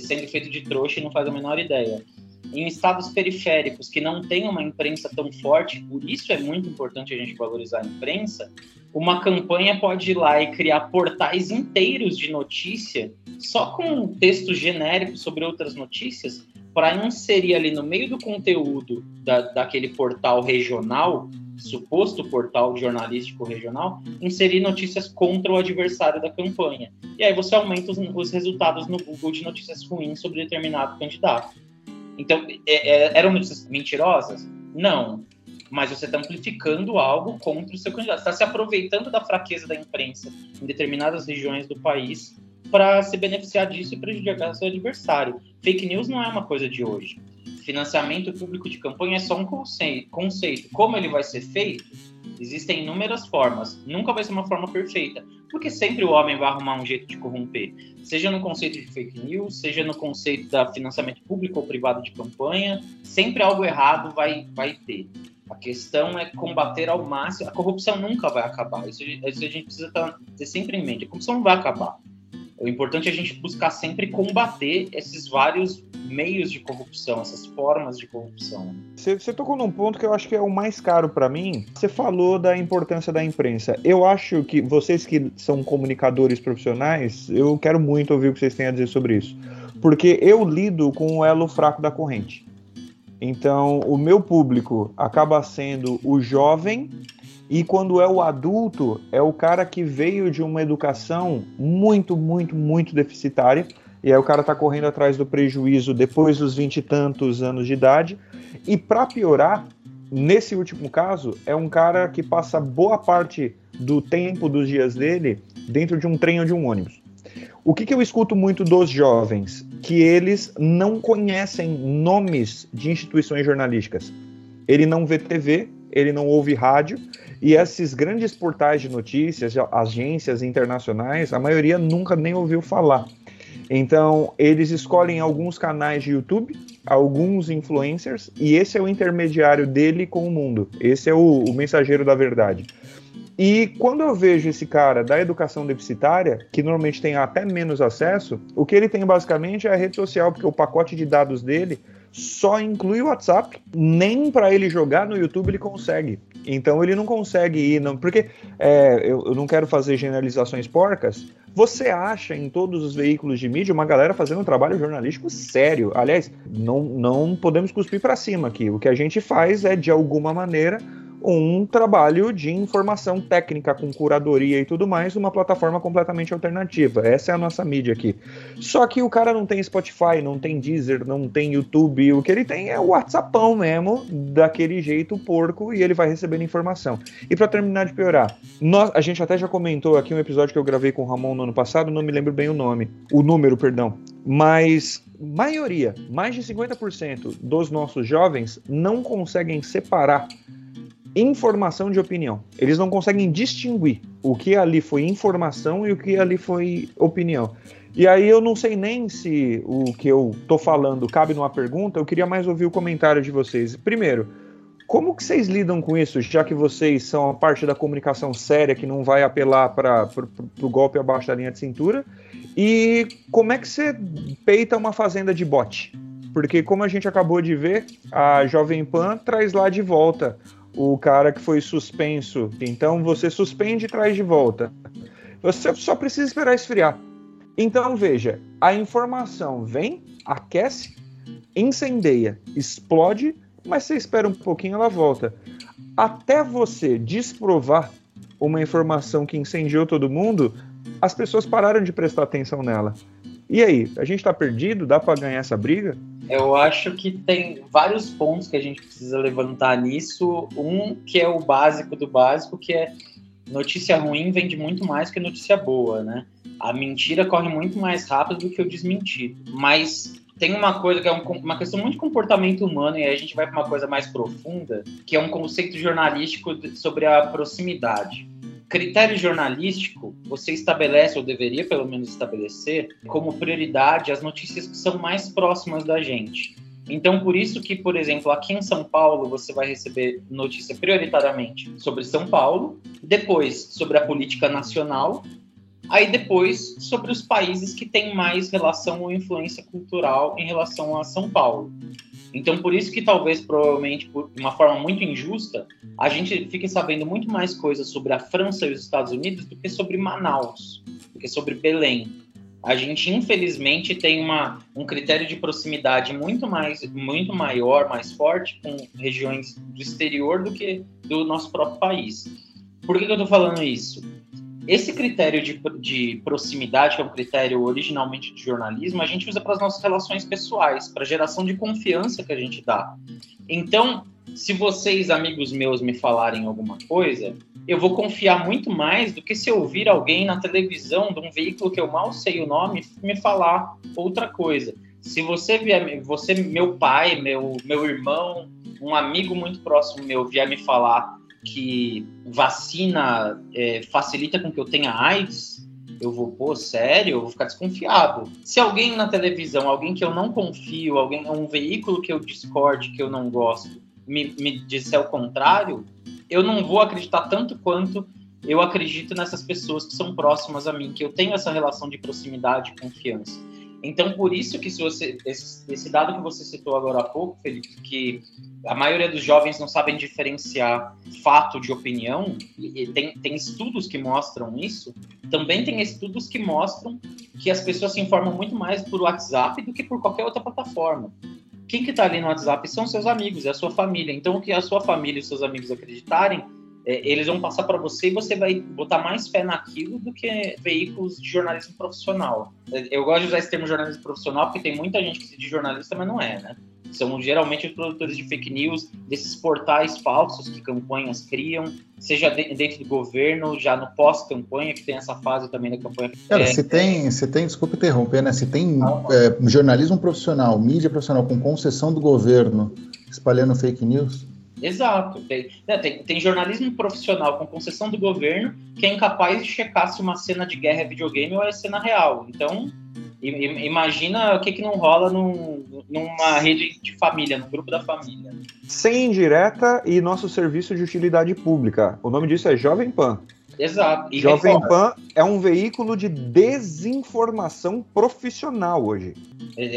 sendo feito de trouxa e não faz a menor ideia em estados periféricos que não tem uma imprensa tão forte, por isso é muito importante a gente valorizar a imprensa, uma campanha pode ir lá e criar portais inteiros de notícia só com um texto genérico sobre outras notícias para inserir ali no meio do conteúdo da, daquele portal regional, suposto portal jornalístico regional, inserir notícias contra o adversário da campanha. E aí você aumenta os, os resultados no Google de notícias ruins sobre determinado candidato. Então, é, é, eram notícias mentirosas? Não. Mas você está amplificando algo contra o seu candidato. está se aproveitando da fraqueza da imprensa em determinadas regiões do país para se beneficiar disso e prejudicar seu adversário. Fake news não é uma coisa de hoje. Financiamento público de campanha é só um conceito. Como ele vai ser feito? Existem inúmeras formas. Nunca vai ser uma forma perfeita. Porque sempre o homem vai arrumar um jeito de corromper. Seja no conceito de fake news, seja no conceito da financiamento público ou privado de campanha, sempre algo errado vai, vai ter. A questão é combater ao máximo. A corrupção nunca vai acabar. Isso, isso a gente precisa ter sempre em mente. A corrupção não vai acabar. O importante é a gente buscar sempre combater esses vários meios de corrupção, essas formas de corrupção. Você, você tocou num ponto que eu acho que é o mais caro para mim. Você falou da importância da imprensa. Eu acho que vocês que são comunicadores profissionais, eu quero muito ouvir o que vocês têm a dizer sobre isso. Porque eu lido com o elo fraco da corrente. Então, o meu público acaba sendo o jovem e quando é o adulto, é o cara que veio de uma educação muito, muito, muito deficitária. E aí o cara tá correndo atrás do prejuízo depois dos vinte e tantos anos de idade. E para piorar, nesse último caso, é um cara que passa boa parte do tempo dos dias dele dentro de um trem ou de um ônibus. O que, que eu escuto muito dos jovens? Que eles não conhecem nomes de instituições jornalísticas. Ele não vê TV, ele não ouve rádio, e esses grandes portais de notícias, agências internacionais, a maioria nunca nem ouviu falar. Então, eles escolhem alguns canais de YouTube, alguns influencers, e esse é o intermediário dele com o mundo. Esse é o, o mensageiro da verdade. E quando eu vejo esse cara da educação deficitária, que normalmente tem até menos acesso, o que ele tem basicamente é a rede social, porque o pacote de dados dele só inclui o WhatsApp, nem para ele jogar no YouTube ele consegue. Então ele não consegue ir, não, porque é, eu, eu, não quero fazer generalizações porcas. você acha em todos os veículos de mídia uma galera fazendo um trabalho jornalístico sério. Aliás, não, não podemos cuspir para cima aqui. O que a gente faz é, de alguma maneira, um trabalho de informação técnica com curadoria e tudo mais, uma plataforma completamente alternativa. Essa é a nossa mídia aqui. Só que o cara não tem Spotify, não tem Deezer, não tem YouTube, o que ele tem é o WhatsAppão mesmo, daquele jeito porco, e ele vai recebendo informação. E para terminar de piorar, nós, a gente até já comentou aqui um episódio que eu gravei com o Ramon no ano passado, não me lembro bem o nome, o número, perdão, mas maioria, mais de 50% dos nossos jovens não conseguem separar informação de opinião. Eles não conseguem distinguir o que ali foi informação e o que ali foi opinião. E aí eu não sei nem se o que eu tô falando cabe numa pergunta, eu queria mais ouvir o comentário de vocês. Primeiro, como que vocês lidam com isso, já que vocês são a parte da comunicação séria que não vai apelar para o golpe abaixo da linha de cintura? E como é que você peita uma fazenda de bote? Porque como a gente acabou de ver, a Jovem Pan traz lá de volta o cara que foi suspenso. Então você suspende e traz de volta. Você só precisa esperar esfriar. Então veja, a informação vem, aquece, incendeia, explode, mas você espera um pouquinho ela volta. Até você desprovar uma informação que incendiou todo mundo, as pessoas pararam de prestar atenção nela. E aí, a gente está perdido? Dá para ganhar essa briga? Eu acho que tem vários pontos que a gente precisa levantar nisso. Um que é o básico do básico, que é notícia ruim vende muito mais que notícia boa, né? A mentira corre muito mais rápido do que o desmentido. Mas tem uma coisa que é um, uma questão muito de comportamento humano, e aí a gente vai para uma coisa mais profunda, que é um conceito jornalístico sobre a proximidade critério jornalístico, você estabelece, ou deveria pelo menos estabelecer, como prioridade as notícias que são mais próximas da gente. Então, por isso que, por exemplo, aqui em São Paulo, você vai receber notícia prioritariamente sobre São Paulo, depois sobre a política nacional, aí depois sobre os países que têm mais relação ou influência cultural em relação a São Paulo. Então, por isso que talvez, provavelmente, por uma forma muito injusta, a gente fique sabendo muito mais coisas sobre a França e os Estados Unidos do que sobre Manaus, do que sobre Belém. A gente, infelizmente, tem uma, um critério de proximidade muito, mais, muito maior, mais forte com regiões do exterior do que do nosso próprio país. Por que, que eu estou falando isso? Esse critério de, de proximidade, que é um critério originalmente de jornalismo, a gente usa para as nossas relações pessoais, para a geração de confiança que a gente dá. Então, se vocês, amigos meus, me falarem alguma coisa, eu vou confiar muito mais do que se eu ouvir alguém na televisão de um veículo que eu mal sei o nome me falar outra coisa. Se você vier, você, meu pai, meu, meu irmão, um amigo muito próximo meu vier me falar que vacina é, facilita com que eu tenha AIDS, eu vou, pô, sério, eu vou ficar desconfiado. Se alguém na televisão, alguém que eu não confio, alguém, um veículo que eu discorde, que eu não gosto, me, me disser o contrário, eu não vou acreditar tanto quanto eu acredito nessas pessoas que são próximas a mim, que eu tenho essa relação de proximidade e confiança. Então, por isso que se você esse, esse, dado que você citou agora há pouco, Felipe, que a maioria dos jovens não sabem diferenciar fato de opinião, e tem, tem estudos que mostram isso, também tem estudos que mostram que as pessoas se informam muito mais por WhatsApp do que por qualquer outra plataforma. Quem que está ali no WhatsApp são seus amigos, é a sua família. Então, o que a sua família e os seus amigos acreditarem eles vão passar para você e você vai botar mais fé naquilo do que veículos de jornalismo profissional. Eu gosto de usar esse termo jornalismo profissional porque tem muita gente que se diz jornalista, mas não é, né? São geralmente os produtores de fake news, desses portais falsos que campanhas criam, seja dentro do governo, já no pós-campanha, que tem essa fase também da campanha. Cara, é, se tem, se tem, desculpa interromper, né? Se tem é, jornalismo profissional, mídia profissional com concessão do governo espalhando fake news, Exato. Tem, né, tem, tem, jornalismo profissional com concessão do governo que é incapaz de checar se uma cena de guerra é videogame ou é cena real. Então, imagina o que, que não rola num, numa rede de família, no grupo da família. Sem indireta e nosso serviço de utilidade pública. O nome disso é Jovem Pan. Exato. E Jovem Pan é um veículo de desinformação profissional hoje.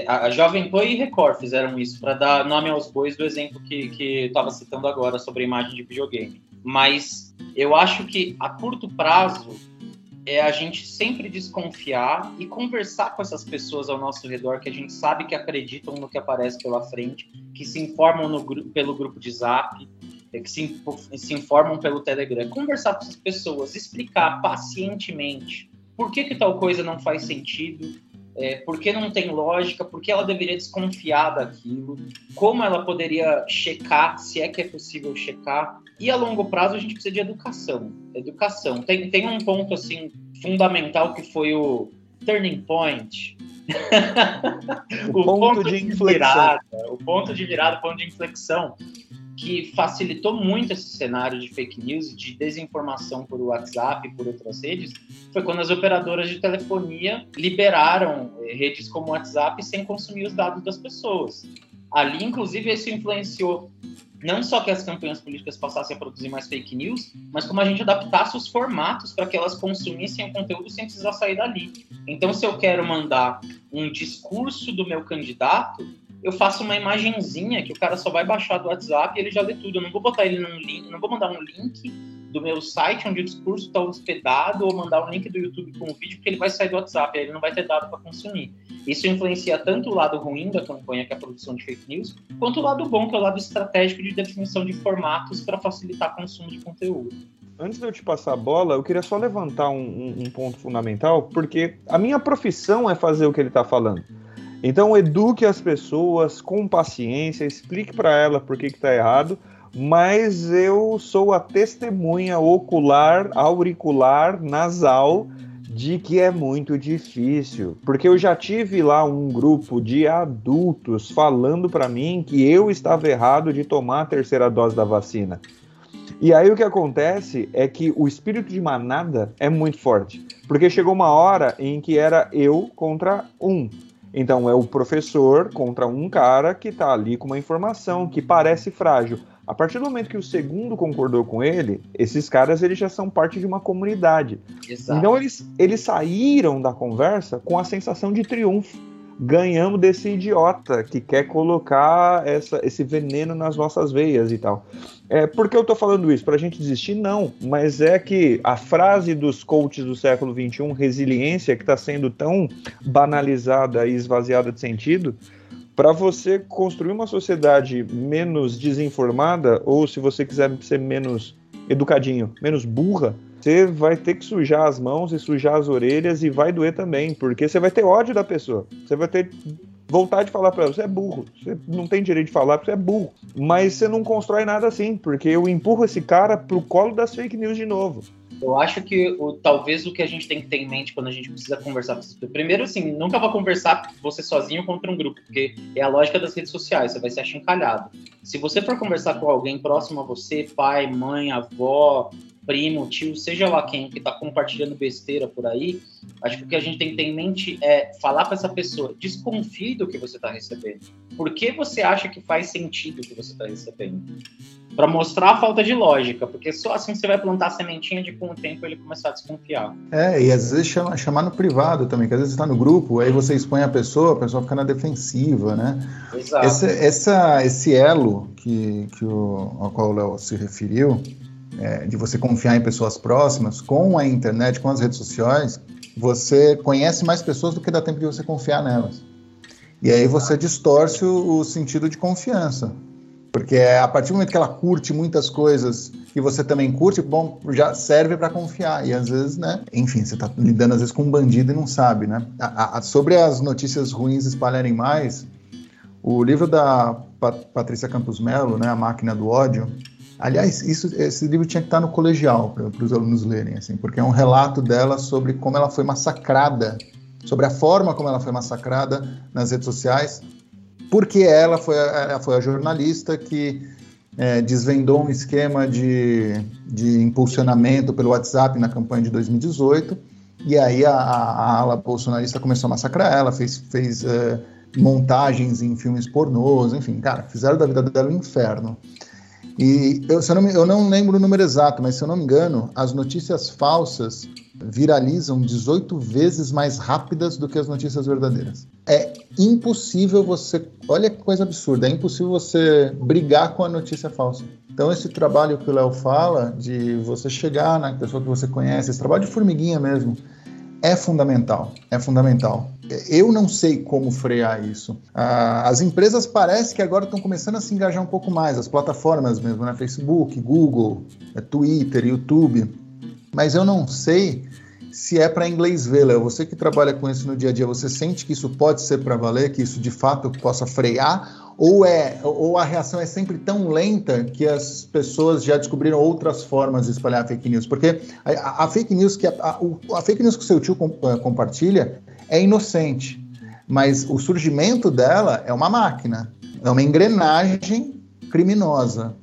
A Jovem Pan e Record fizeram isso, para dar nome aos bois do exemplo que, que eu estava citando agora sobre a imagem de videogame. Mas eu acho que a curto prazo é a gente sempre desconfiar e conversar com essas pessoas ao nosso redor que a gente sabe que acreditam no que aparece pela frente, que se informam no, pelo grupo de zap, que se, se informam pelo Telegram. Conversar com essas pessoas, explicar pacientemente por que, que tal coisa não faz sentido, é, por que não tem lógica, por que ela deveria desconfiar daquilo, como ela poderia checar, se é que é possível checar. E a longo prazo a gente precisa de educação. Educação. Tem, tem um ponto assim fundamental que foi o turning point. [LAUGHS] o, o, ponto, ponto de, de virada, o ponto de virada, o ponto de inflexão que facilitou muito esse cenário de fake news, de desinformação por WhatsApp e por outras redes, foi quando as operadoras de telefonia liberaram eh, redes como o WhatsApp sem consumir os dados das pessoas. Ali, inclusive, isso influenciou não só que as campanhas políticas passassem a produzir mais fake news, mas como a gente adaptasse os formatos para que elas consumissem o conteúdo sem precisar sair dali. Então, se eu quero mandar um discurso do meu candidato, eu faço uma imagenzinha que o cara só vai baixar do WhatsApp e ele já lê tudo. Eu não vou botar ele num link, não vou mandar um link do meu site onde o discurso está hospedado ou mandar um link do YouTube com o vídeo porque ele vai sair do WhatsApp, ele não vai ter dado para consumir. Isso influencia tanto o lado ruim da campanha, que é a produção de fake news, quanto o lado bom, que é o lado estratégico de definição de formatos para facilitar o consumo de conteúdo. Antes de eu te passar a bola, eu queria só levantar um, um, um ponto fundamental, porque a minha profissão é fazer o que ele está falando. Então eduque as pessoas com paciência, explique para ela por que está errado, mas eu sou a testemunha ocular, auricular, nasal de que é muito difícil, porque eu já tive lá um grupo de adultos falando para mim que eu estava errado de tomar a terceira dose da vacina. E aí o que acontece é que o espírito de manada é muito forte, porque chegou uma hora em que era eu contra um. Então é o professor contra um cara que está ali com uma informação que parece frágil. A partir do momento que o segundo concordou com ele, esses caras eles já são parte de uma comunidade. Exato. Então eles, eles saíram da conversa com a sensação de triunfo ganhamos desse idiota que quer colocar essa, esse veneno nas nossas veias e tal. É, por que eu tô falando isso? Pra gente desistir? Não, mas é que a frase dos coaches do século XXI, resiliência, que está sendo tão banalizada e esvaziada de sentido, para você construir uma sociedade menos desinformada, ou se você quiser ser menos educadinho, menos burra, você vai ter que sujar as mãos e sujar as orelhas e vai doer também, porque você vai ter ódio da pessoa. Você vai ter vontade de falar para você é burro, você não tem direito de falar porque você é burro. Mas você não constrói nada assim, porque eu empurro esse cara pro colo das fake news de novo. Eu acho que o, talvez o que a gente tem que ter em mente quando a gente precisa conversar com pessoas. Primeiro, assim, nunca vá conversar você sozinho contra um grupo, porque é a lógica das redes sociais, você vai ser achincalhado. Se você for conversar com alguém próximo a você, pai, mãe, avó, primo, tio, seja lá quem que está compartilhando besteira por aí, acho que o que a gente tem que ter em mente é falar para essa pessoa, desconfie do que você está recebendo. Por que você acha que faz sentido o que você está recebendo? Para mostrar a falta de lógica, porque só assim você vai plantar a sementinha de com o tempo ele começar a desconfiar. É, e às vezes chama, chamar no privado também, que às vezes está no grupo, aí você expõe a pessoa, a pessoa fica na defensiva, né? Exato. Esse, essa, esse elo que, que o, ao qual o Léo se referiu, é, de você confiar em pessoas próximas, com a internet, com as redes sociais, você conhece mais pessoas do que dá tempo de você confiar nelas. E aí você distorce o, o sentido de confiança. Porque é a partir do momento que ela curte muitas coisas que você também curte, bom, já serve para confiar. E às vezes, né? Enfim, você está lidando às vezes com um bandido e não sabe, né? A, a, sobre as notícias ruins espalharem mais, o livro da Patrícia Campos Melo, né, A Máquina do Ódio, Aliás, isso, esse livro tinha que estar no colegial para os alunos lerem, assim, porque é um relato dela sobre como ela foi massacrada, sobre a forma como ela foi massacrada nas redes sociais, porque ela foi a, ela foi a jornalista que é, desvendou um esquema de, de impulsionamento pelo WhatsApp na campanha de 2018, e aí a, a ala bolsonarista começou a massacrar ela, fez, fez é, montagens em filmes pornôs, enfim, cara, fizeram da vida dela um inferno. E eu, eu, não, eu não lembro o número exato, mas se eu não me engano, as notícias falsas viralizam 18 vezes mais rápidas do que as notícias verdadeiras. É impossível você. Olha que coisa absurda, é impossível você brigar com a notícia falsa. Então, esse trabalho que o Léo fala, de você chegar na pessoa que você conhece, esse trabalho de formiguinha mesmo, é fundamental. É fundamental. Eu não sei como frear isso. Ah, as empresas parece que agora estão começando a se engajar um pouco mais, as plataformas mesmo, né? Facebook, Google, é, Twitter, YouTube. Mas eu não sei se é para inglês ver. Você que trabalha com isso no dia a dia, você sente que isso pode ser para valer, que isso de fato possa frear? Ou, é, ou a reação é sempre tão lenta que as pessoas já descobriram outras formas de espalhar fake news? Porque a, a fake news que a, a, a, fake news que o seu tio eh, compartilha é inocente, mas o surgimento dela é uma máquina, é uma engrenagem criminosa.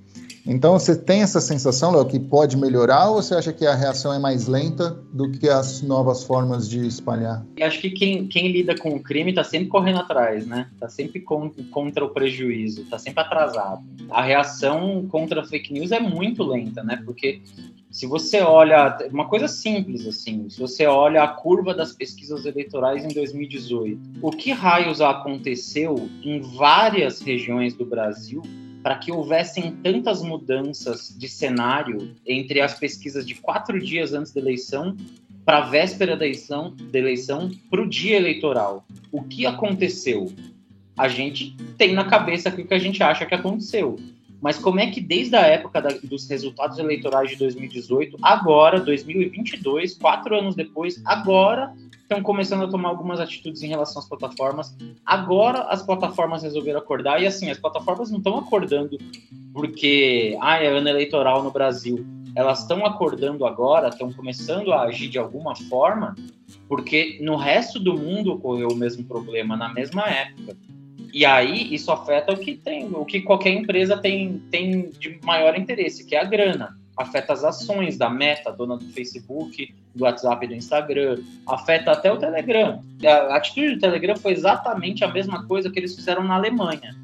Então, você tem essa sensação, Léo, que pode melhorar ou você acha que a reação é mais lenta do que as novas formas de espalhar? Eu acho que quem, quem lida com o crime está sempre correndo atrás, né? Está sempre contra o prejuízo, está sempre atrasado. A reação contra a fake news é muito lenta, né? Porque se você olha, uma coisa simples assim, se você olha a curva das pesquisas eleitorais em 2018, o que raios aconteceu em várias regiões do Brasil para que houvessem tantas mudanças de cenário entre as pesquisas de quatro dias antes da eleição para a véspera da eleição, da eleição para o dia eleitoral. O que aconteceu? A gente tem na cabeça o que a gente acha que aconteceu. Mas como é que desde a época da, dos resultados eleitorais de 2018, agora, 2022, quatro anos depois, agora estão começando a tomar algumas atitudes em relação às plataformas. Agora as plataformas resolveram acordar, e assim, as plataformas não estão acordando porque ah, é ano eleitoral no Brasil. Elas estão acordando agora, estão começando a agir de alguma forma, porque no resto do mundo ocorreu o mesmo problema na mesma época. E aí isso afeta o que tem, o que qualquer empresa tem, tem de maior interesse, que é a grana afeta as ações da Meta, dona do Facebook, do WhatsApp e do Instagram, afeta até o Telegram. A atitude do Telegram foi exatamente a mesma coisa que eles fizeram na Alemanha.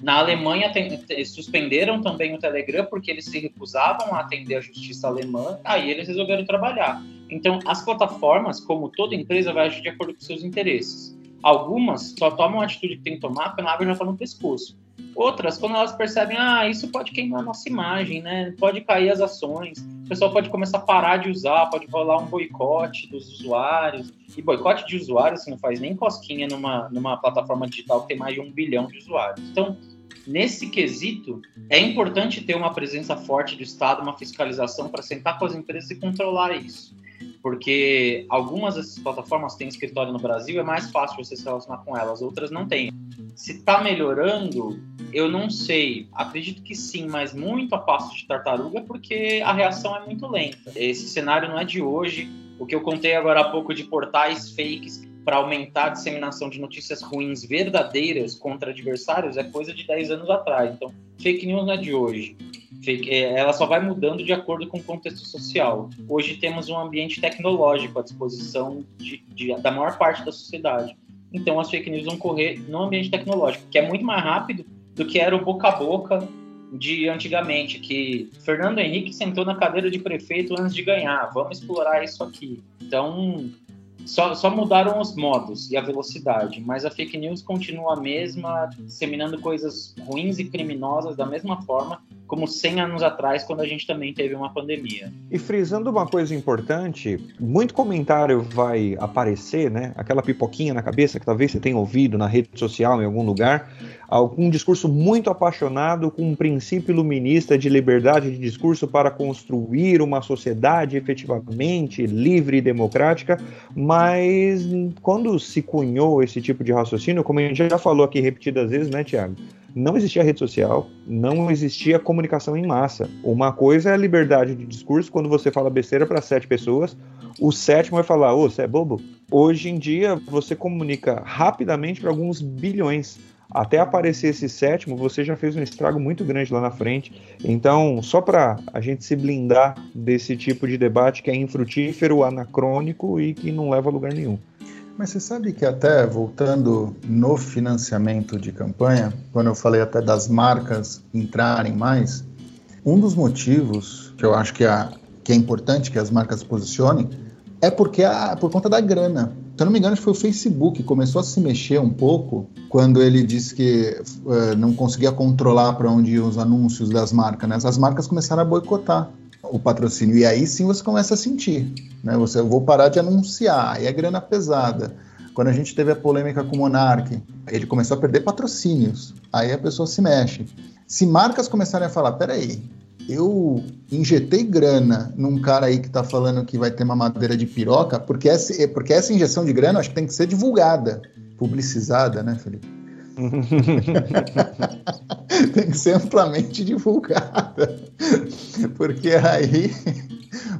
Na Alemanha tem, suspenderam também o Telegram porque eles se recusavam a atender a justiça alemã, aí eles resolveram trabalhar. Então, as plataformas, como toda empresa, vai agir de acordo com seus interesses. Algumas só tomam a atitude que tem que tomar quando a água já está no pescoço. Outras, quando elas percebem, ah, isso pode queimar a nossa imagem, né? Pode cair as ações, o pessoal pode começar a parar de usar, pode rolar um boicote dos usuários. E boicote de usuários você não faz nem cosquinha numa, numa plataforma digital que tem mais de um bilhão de usuários. Então, nesse quesito, é importante ter uma presença forte do Estado, uma fiscalização para sentar com as empresas e controlar isso porque algumas dessas plataformas têm escritório no Brasil, é mais fácil você se relacionar com elas, outras não têm. Se está melhorando, eu não sei. Acredito que sim, mas muito a passo de tartaruga, porque a reação é muito lenta. Esse cenário não é de hoje. O que eu contei agora há pouco de portais fakes para aumentar a disseminação de notícias ruins verdadeiras contra adversários é coisa de 10 anos atrás. Então, fake news não é de hoje. É, ela só vai mudando de acordo com o contexto social. Hoje temos um ambiente tecnológico à disposição de, de, da maior parte da sociedade. Então as fake news vão correr no ambiente tecnológico, que é muito mais rápido do que era o boca a boca de antigamente, que Fernando Henrique sentou na cadeira de prefeito antes de ganhar. Vamos explorar isso aqui. Então, só, só mudaram os modos e a velocidade, mas a fake news continua a mesma, disseminando coisas ruins e criminosas da mesma forma como 100 anos atrás, quando a gente também teve uma pandemia. E frisando uma coisa importante, muito comentário vai aparecer, né? Aquela pipoquinha na cabeça que talvez você tenha ouvido na rede social em algum lugar, algum discurso muito apaixonado com um princípio iluminista de liberdade de discurso para construir uma sociedade efetivamente livre e democrática, mas quando se cunhou esse tipo de raciocínio, como a gente já falou aqui repetidas vezes, né, Tiago? Não existia rede social, não existia comunicação em massa. Uma coisa é a liberdade de discurso, quando você fala besteira para sete pessoas, o sétimo vai falar, ô, você é bobo? Hoje em dia, você comunica rapidamente para alguns bilhões. Até aparecer esse sétimo, você já fez um estrago muito grande lá na frente. Então, só para a gente se blindar desse tipo de debate que é infrutífero, anacrônico e que não leva a lugar nenhum. Mas você sabe que até voltando no financiamento de campanha, quando eu falei até das marcas entrarem mais, um dos motivos que eu acho que, a, que é importante que as marcas posicionem é porque a, por conta da grana. Se eu não me engano, foi o Facebook que começou a se mexer um pouco quando ele disse que uh, não conseguia controlar para onde iam os anúncios das marcas. Né? As marcas começaram a boicotar o patrocínio. E aí sim você começa a sentir. Né? Você, eu vou parar de anunciar, aí é grana pesada. Quando a gente teve a polêmica com o Monark, ele começou a perder patrocínios. Aí a pessoa se mexe. Se marcas começarem a falar, peraí, eu injetei grana num cara aí que tá falando que vai ter uma madeira de piroca, porque essa, porque essa injeção de grana acho que tem que ser divulgada, publicizada, né, Felipe? [LAUGHS] [LAUGHS] tem que ser amplamente divulgada. Porque aí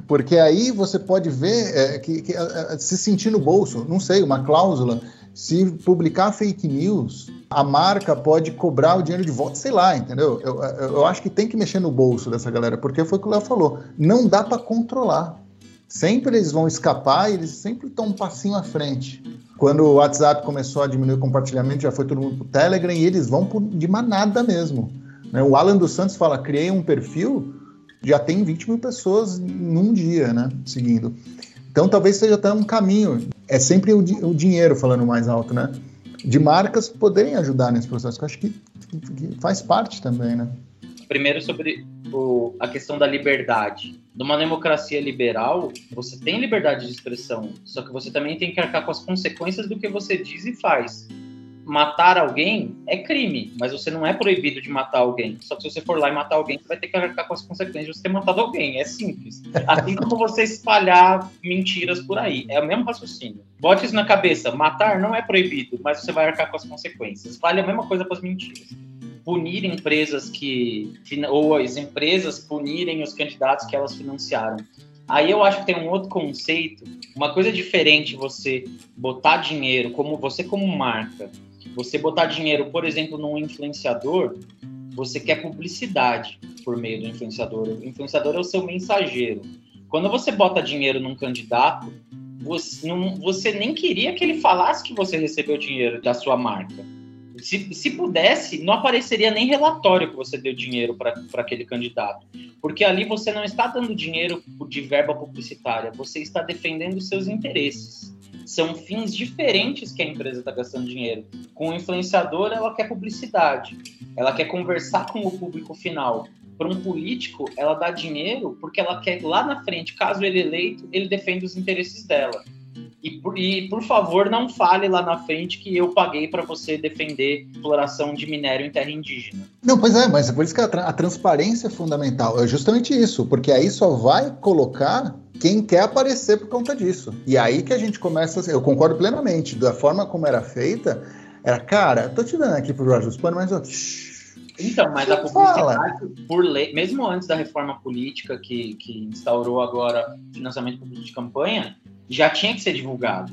porque aí você pode ver é, que, que se sentir no bolso, não sei, uma cláusula. Se publicar fake news, a marca pode cobrar o dinheiro de volta, sei lá, entendeu? Eu, eu acho que tem que mexer no bolso dessa galera, porque foi o que o Léo falou. Não dá para controlar. Sempre eles vão escapar e eles sempre estão um passinho à frente. Quando o WhatsApp começou a diminuir o compartilhamento, já foi todo mundo pro Telegram e eles vão por, de manada mesmo. Né? O Alan dos Santos fala: criei um perfil, já tem 20 mil pessoas num dia, né? Seguindo. Então talvez seja até um caminho. É sempre o, o dinheiro falando mais alto, né? de marcas poderem ajudar nesse processo, que eu acho que, que faz parte também, né? Primeiro sobre o, a questão da liberdade. Numa democracia liberal, você tem liberdade de expressão, só que você também tem que arcar com as consequências do que você diz e faz. Matar alguém é crime, mas você não é proibido de matar alguém. Só que se você for lá e matar alguém, você vai ter que arcar com as consequências de você ter matado alguém. É simples. Assim como você espalhar mentiras por aí. É o mesmo raciocínio. Bote isso na cabeça. Matar não é proibido, mas você vai arcar com as consequências. Vale a mesma coisa com as mentiras punir empresas que ou as empresas punirem os candidatos que elas financiaram. Aí eu acho que tem um outro conceito, uma coisa diferente você botar dinheiro como você como marca, você botar dinheiro, por exemplo, num influenciador, você quer publicidade por meio do influenciador. O influenciador é o seu mensageiro. Quando você bota dinheiro num candidato, você, não, você nem queria que ele falasse que você recebeu dinheiro da sua marca se, se pudesse, não apareceria nem relatório que você deu dinheiro para aquele candidato. Porque ali você não está dando dinheiro de verba publicitária, você está defendendo seus interesses. São fins diferentes que a empresa está gastando dinheiro. Com o influenciador, ela quer publicidade, ela quer conversar com o público final. Para um político, ela dá dinheiro porque ela quer lá na frente, caso ele eleito, ele defenda os interesses dela. E por, e, por favor, não fale lá na frente que eu paguei para você defender exploração de minério em terra indígena. Não, pois é, mas é por isso que a, tra a transparência é fundamental. É justamente isso, porque aí só vai colocar quem quer aparecer por conta disso. E aí que a gente começa. Eu concordo plenamente. Da forma como era feita, era, cara, tô te dando aqui pro Jorge dos Panos, mas. Ó, então, mas a publicidade, por lei, mesmo antes da reforma política que, que instaurou agora financiamento público de campanha, já tinha que ser divulgado.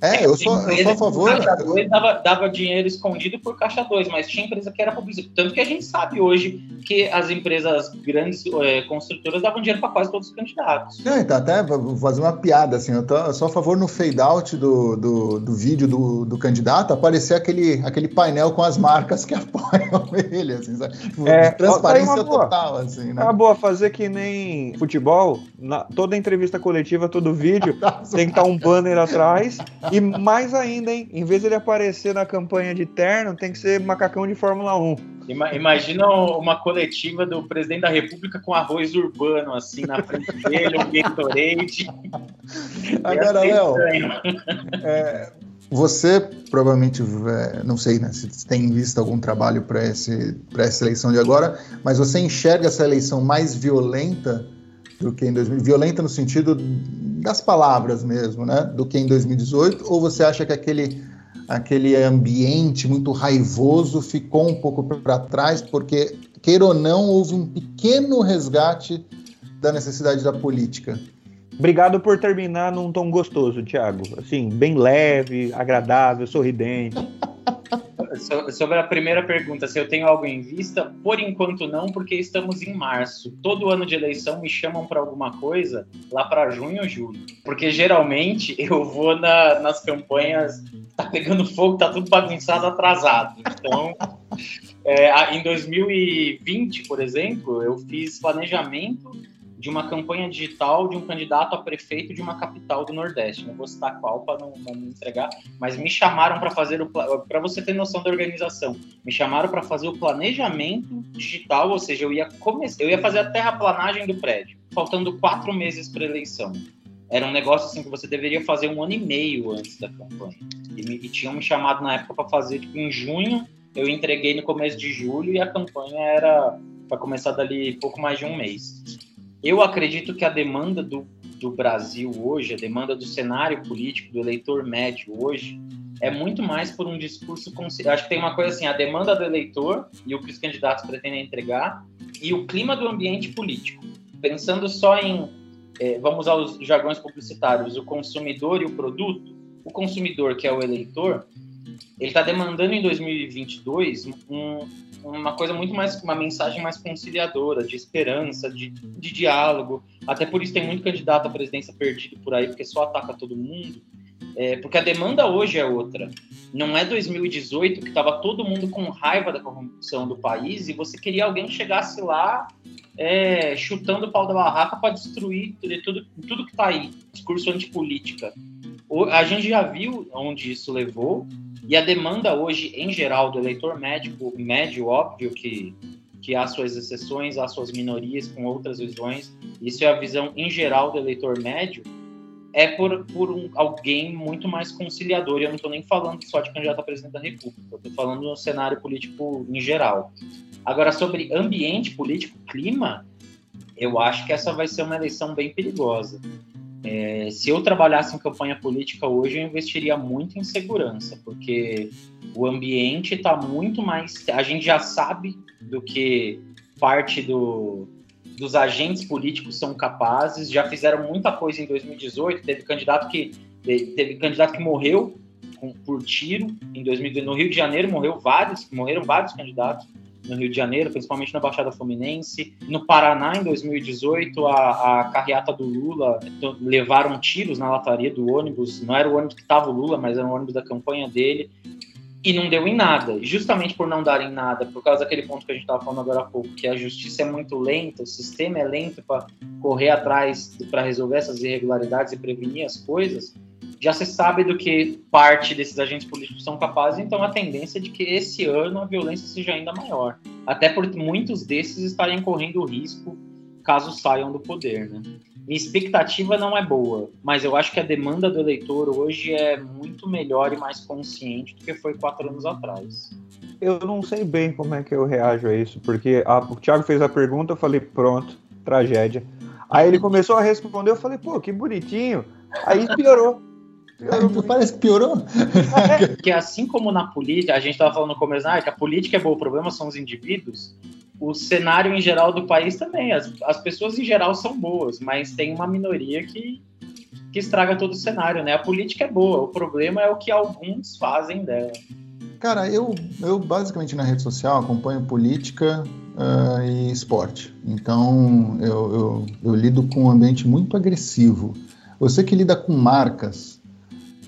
É, eu sou, eu sou a favor. Caixa 2 dava, dava dinheiro escondido por Caixa 2, mas tinha empresa que era publicidade. Tanto que a gente sabe hoje que as empresas grandes é, construtoras davam dinheiro para quase todos os candidatos. É, então, até vou fazer uma piada, assim, eu, tô, eu sou a favor no fade-out do, do, do, vídeo do, do candidato aparecer aquele, aquele painel com as marcas que [LAUGHS] apoiam ele, assim, sabe? Tipo, é, transparência total, assim, né? Tá boa, fazer que nem futebol, na, toda entrevista coletiva, todo vídeo, [LAUGHS] tem que estar tá um banner atrás e mais ainda, hein? Em vez de ele aparecer na campanha de terno, tem que ser macacão de Fórmula 1. Imagina uma coletiva do presidente da República com arroz urbano, assim, na frente dele, um Gatorade. Agora, Léo, é, você provavelmente, é, não sei né, se tem visto algum trabalho para essa eleição de agora, mas você enxerga essa eleição mais violenta do que em 2000, violenta no sentido das palavras mesmo, né, do que em 2018, ou você acha que aquele aquele ambiente muito raivoso ficou um pouco para trás, porque queira ou não houve um pequeno resgate da necessidade da política. Obrigado por terminar num tom gostoso, Thiago. Assim, bem leve, agradável, sorridente. [LAUGHS] Sobre a primeira pergunta, se eu tenho algo em vista, por enquanto não, porque estamos em março. Todo ano de eleição me chamam para alguma coisa lá para junho ou julho. Porque geralmente [LAUGHS] eu vou na, nas campanhas, tá pegando fogo, tá tudo bagunçado, atrasado. Então, [LAUGHS] é, em 2020, por exemplo, eu fiz planejamento de uma campanha digital de um candidato a prefeito de uma capital do Nordeste. Não vou citar qual para não, não me entregar, mas me chamaram para fazer o para você ter noção da organização. Me chamaram para fazer o planejamento digital, ou seja, eu ia começar, eu ia fazer a terraplanagem do prédio, faltando quatro meses para eleição. Era um negócio assim que você deveria fazer um ano e meio antes da campanha. E, me, e tinham me chamado na época para fazer tipo, em junho. Eu entreguei no começo de julho e a campanha era para começar dali pouco mais de um mês. Eu acredito que a demanda do, do Brasil hoje, a demanda do cenário político, do eleitor médio hoje, é muito mais por um discurso. Acho que tem uma coisa assim: a demanda do eleitor e o que os candidatos pretendem entregar, e o clima do ambiente político. Pensando só em, é, vamos usar os jargões publicitários, o consumidor e o produto. O consumidor, que é o eleitor, ele está demandando em 2022 um, uma coisa muito mais, uma mensagem mais conciliadora, de esperança, de, de diálogo. Até por isso tem muito candidato à presidência perdido por aí, porque só ataca todo mundo. É, porque a demanda hoje é outra. Não é 2018 que estava todo mundo com raiva da corrupção do país e você queria alguém que chegasse lá é, chutando o pau da barraca para destruir tudo, tudo que está aí. Discurso antipolítica. A gente já viu onde isso levou e a demanda hoje, em geral, do eleitor médico, médio, óbvio que, que há suas exceções, há suas minorias com outras visões, isso é a visão em geral do eleitor médio, é por, por um, alguém muito mais conciliador. E eu não estou nem falando só de candidato a presidente da República, estou falando no cenário político em geral. Agora, sobre ambiente político, clima, eu acho que essa vai ser uma eleição bem perigosa. É, se eu trabalhasse em campanha política hoje, eu investiria muito em segurança, porque o ambiente está muito mais. A gente já sabe do que parte do, dos agentes políticos são capazes, já fizeram muita coisa em 2018. Teve candidato que, teve candidato que morreu por tiro em 2018. No Rio de Janeiro morreu vários, morreram vários candidatos no Rio de Janeiro, principalmente na Baixada Fluminense. No Paraná, em 2018, a, a carreata do Lula levaram tiros na lataria do ônibus. Não era o ônibus que estava o Lula, mas era o ônibus da campanha dele. E não deu em nada. Justamente por não dar em nada, por causa daquele ponto que a gente estava falando agora há pouco, que a justiça é muito lenta, o sistema é lento para correr atrás, para resolver essas irregularidades e prevenir as coisas já se sabe do que parte desses agentes políticos são capazes, então a tendência é de que esse ano a violência seja ainda maior. Até porque muitos desses estarem correndo risco caso saiam do poder, né? Minha expectativa não é boa, mas eu acho que a demanda do eleitor hoje é muito melhor e mais consciente do que foi quatro anos atrás. Eu não sei bem como é que eu reajo a isso, porque a, o Thiago fez a pergunta, eu falei, pronto, tragédia. Aí ele começou a responder, eu falei, pô, que bonitinho. Aí piorou. Piorou, [LAUGHS] parece que piorou. Porque assim como na política, a gente estava falando no começo, ah, que a política é boa, o problema são os indivíduos. O cenário em geral do país também. As, as pessoas em geral são boas, mas tem uma minoria que, que estraga todo o cenário, né? A política é boa, o problema é o que alguns fazem dela. Cara, eu, eu basicamente na rede social acompanho política uh, e esporte. Então eu, eu, eu lido com um ambiente muito agressivo. Você que lida com marcas,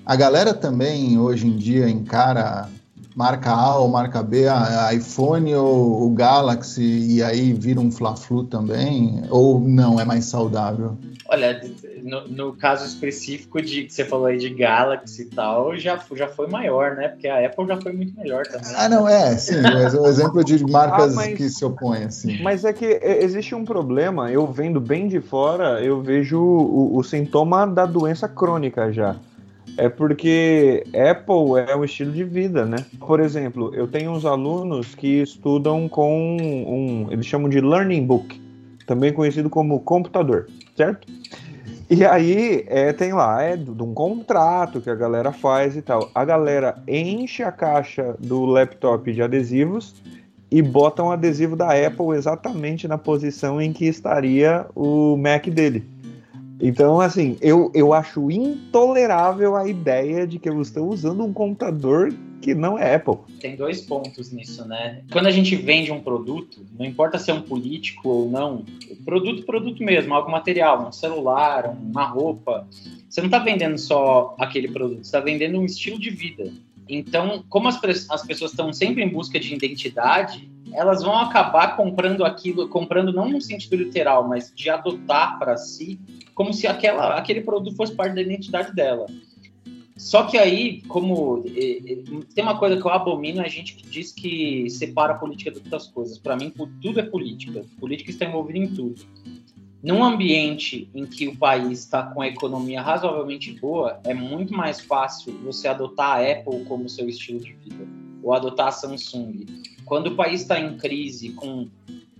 a galera também hoje em dia encara marca A ou marca B, a iPhone ou o Galaxy, e aí vira um Fla-Flu também? Ou não, é mais saudável? Olha, no, no, caso específico de que você falou aí de Galaxy e tal, já, já foi maior, né? Porque a Apple já foi muito melhor também. Ah, não, é, sim, mas o exemplo de marcas ah, mas, que se opõem, assim. Mas é que existe um problema, eu vendo bem de fora, eu vejo o, o sintoma da doença crônica já. É porque Apple é um estilo de vida, né? Por exemplo, eu tenho uns alunos que estudam com um, eles chamam de learning book, também conhecido como computador, certo? E aí é, tem lá, é de um contrato que a galera faz e tal. A galera enche a caixa do laptop de adesivos e bota um adesivo da Apple exatamente na posição em que estaria o Mac dele. Então, assim, eu, eu acho intolerável a ideia de que eu estou usando um computador que não é Apple. Tem dois pontos nisso, né? Quando a gente vende um produto, não importa se é um político ou não, produto, produto mesmo, algo material, um celular, uma roupa. Você não está vendendo só aquele produto, você está vendendo um estilo de vida. Então, como as, as pessoas estão sempre em busca de identidade, elas vão acabar comprando aquilo, comprando não no sentido literal, mas de adotar para si, como se aquela, aquele produto fosse parte da identidade dela. Só que aí, como tem uma coisa que eu abomino, é a gente que diz que separa a política de outras coisas. Para mim, tudo é política. Política está envolvida em tudo. Num ambiente em que o país está com a economia razoavelmente boa, é muito mais fácil você adotar a Apple como seu estilo de vida ou adotar a Samsung. Quando o país está em crise, com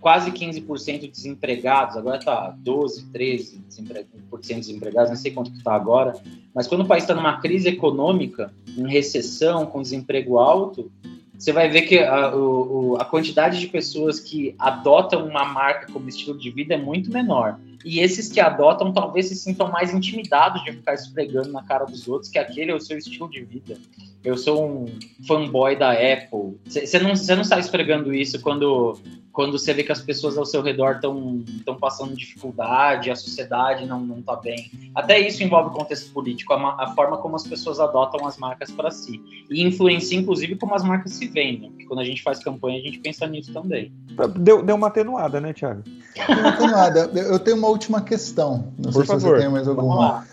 quase 15% de desempregados, agora está 12, 13% desempregados, não sei quanto que está agora, mas quando o país está numa crise econômica, em recessão, com desemprego alto, você vai ver que a, o, a quantidade de pessoas que adotam uma marca como estilo de vida é muito menor. E esses que adotam talvez se sintam mais intimidados de ficar esfregando na cara dos outros que aquele é o seu estilo de vida. Eu sou um fanboy da Apple. Você não, não sai esfregando isso quando quando você vê que as pessoas ao seu redor estão passando dificuldade, a sociedade não, não tá bem. Até isso envolve o contexto político, a, a forma como as pessoas adotam as marcas para si. E influencia, inclusive, como as marcas se vendem. Porque quando a gente faz campanha, a gente pensa nisso também. Deu, deu uma atenuada, né, Thiago? Deu uma atenuada. Eu tenho uma última questão. Não Por sei favor. se você tem mais alguma.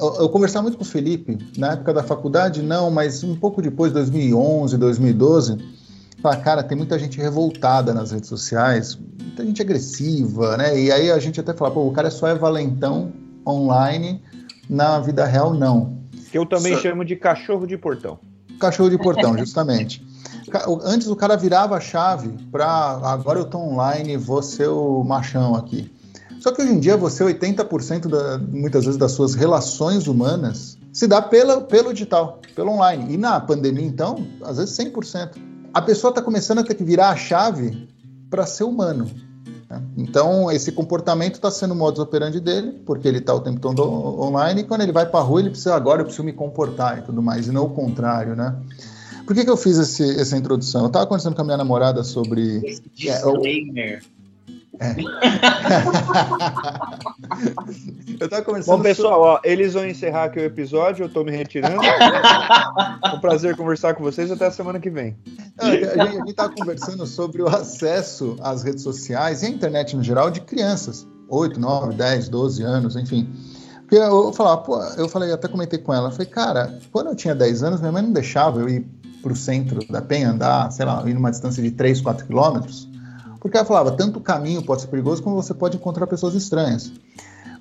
Eu, eu conversava muito com o Felipe, na época da faculdade, não, mas um pouco depois, 2011, 2012 fala, cara, tem muita gente revoltada nas redes sociais, muita gente agressiva, né? E aí a gente até fala, pô, o cara só é valentão online, na vida real não. Que eu também só... chamo de cachorro de portão. Cachorro de portão, [LAUGHS] justamente. Antes o cara virava a chave para agora eu tô online, vou ser o machão aqui. Só que hoje em dia você 80% da, muitas vezes das suas relações humanas se dá pela, pelo digital, pelo online. E na pandemia então, às vezes 100% a pessoa está começando a ter que virar a chave para ser humano. Né? Então, esse comportamento está sendo o modus operandi dele, porque ele está o tempo todo online, e quando ele vai para a rua, ele precisa, agora eu preciso me comportar e tudo mais, e não o contrário, né? Por que, que eu fiz esse, essa introdução? Eu estava conversando com a minha namorada sobre... Esse disclaimer. É, é. [LAUGHS] eu tava. Bom, pessoal, ó, eles vão encerrar aqui o episódio, eu tô me retirando. [LAUGHS] um prazer conversar com vocês até a semana que vem. a, gente, a gente tava conversando sobre o acesso às redes sociais e à internet no geral de crianças, 8, 9, 10, 12 anos, enfim. Porque eu falava, pô, eu falei, até comentei com ela, falei, cara, quando eu tinha 10 anos, minha mãe não deixava eu ir pro centro da Penha andar, sei lá, ir numa distância de 3, 4 quilômetros porque ela falava, tanto o caminho pode ser perigoso como você pode encontrar pessoas estranhas.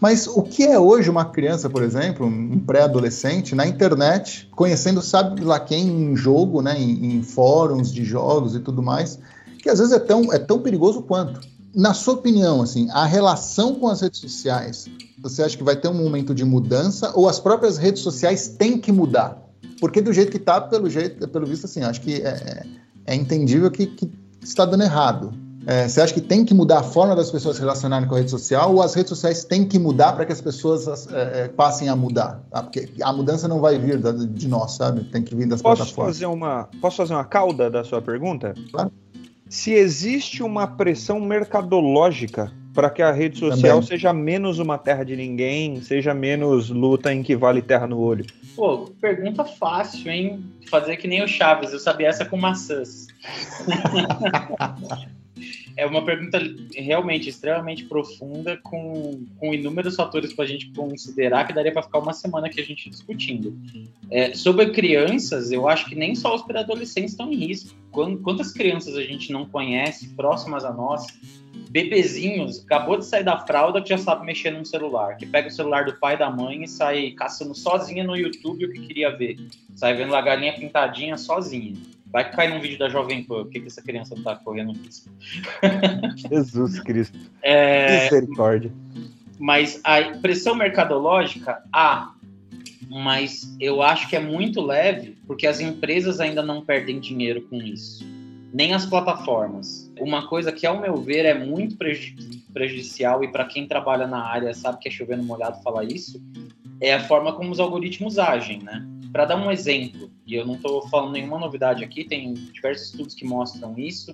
Mas o que é hoje uma criança, por exemplo, um pré-adolescente, na internet, conhecendo sabe lá quem em jogo, né, em, em, fóruns de jogos e tudo mais, que às vezes é tão, é tão perigoso quanto. Na sua opinião, assim, a relação com as redes sociais, você acha que vai ter um momento de mudança ou as próprias redes sociais têm que mudar? Porque do jeito que está, pelo jeito, pelo visto, assim, acho que é, é entendível que, que está dando errado. É, você acha que tem que mudar a forma das pessoas se relacionarem com a rede social ou as redes sociais têm que mudar para que as pessoas é, é, passem a mudar? Tá? Porque a mudança não vai vir de nós, sabe? Tem que vir das posso plataformas. Fazer uma, posso fazer uma cauda da sua pergunta? Claro. Se existe uma pressão mercadológica para que a rede social Também. seja menos uma terra de ninguém, seja menos luta em que vale terra no olho. Pô, pergunta fácil, hein? Fazer que nem o Chaves, eu sabia essa com maçãs. [LAUGHS] é uma pergunta realmente extremamente profunda, com, com inúmeros fatores para a gente considerar que daria para ficar uma semana aqui a gente discutindo. É, sobre crianças, eu acho que nem só os pré-adolescentes estão em risco. Quantas crianças a gente não conhece próximas a nós? Bebezinhos, acabou de sair da fralda que já sabe mexer num celular, que pega o celular do pai e da mãe e sai caçando sozinha no YouTube o que queria ver. Sai vendo a galinha pintadinha sozinha. Vai cair num vídeo da Jovem Pan, por que, que essa criança não tá correndo risco? [LAUGHS] Jesus Cristo. É, Misericórdia. Mas a pressão mercadológica, há. Mas eu acho que é muito leve, porque as empresas ainda não perdem dinheiro com isso. Nem as plataformas. Uma coisa que, ao meu ver, é muito prejudicial, e para quem trabalha na área sabe que é chovendo molhado falar isso, é a forma como os algoritmos agem, né? Para dar um exemplo, e eu não estou falando nenhuma novidade aqui, tem diversos estudos que mostram isso.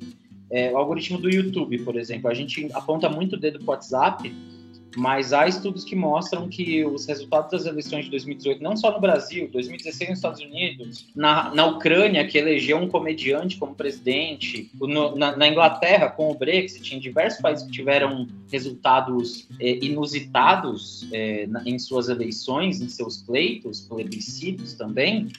É, o algoritmo do YouTube, por exemplo, a gente aponta muito o dedo para o WhatsApp, mas há estudos que mostram que os resultados das eleições de 2018, não só no Brasil, 2016 nos Estados Unidos, na, na Ucrânia, que elegeu um comediante como presidente, no, na, na, Inglaterra, com o Brexit, em diversos países que tiveram resultados é, inusitados é, na, em suas eleições, em seus pleitos, plebiscitos também,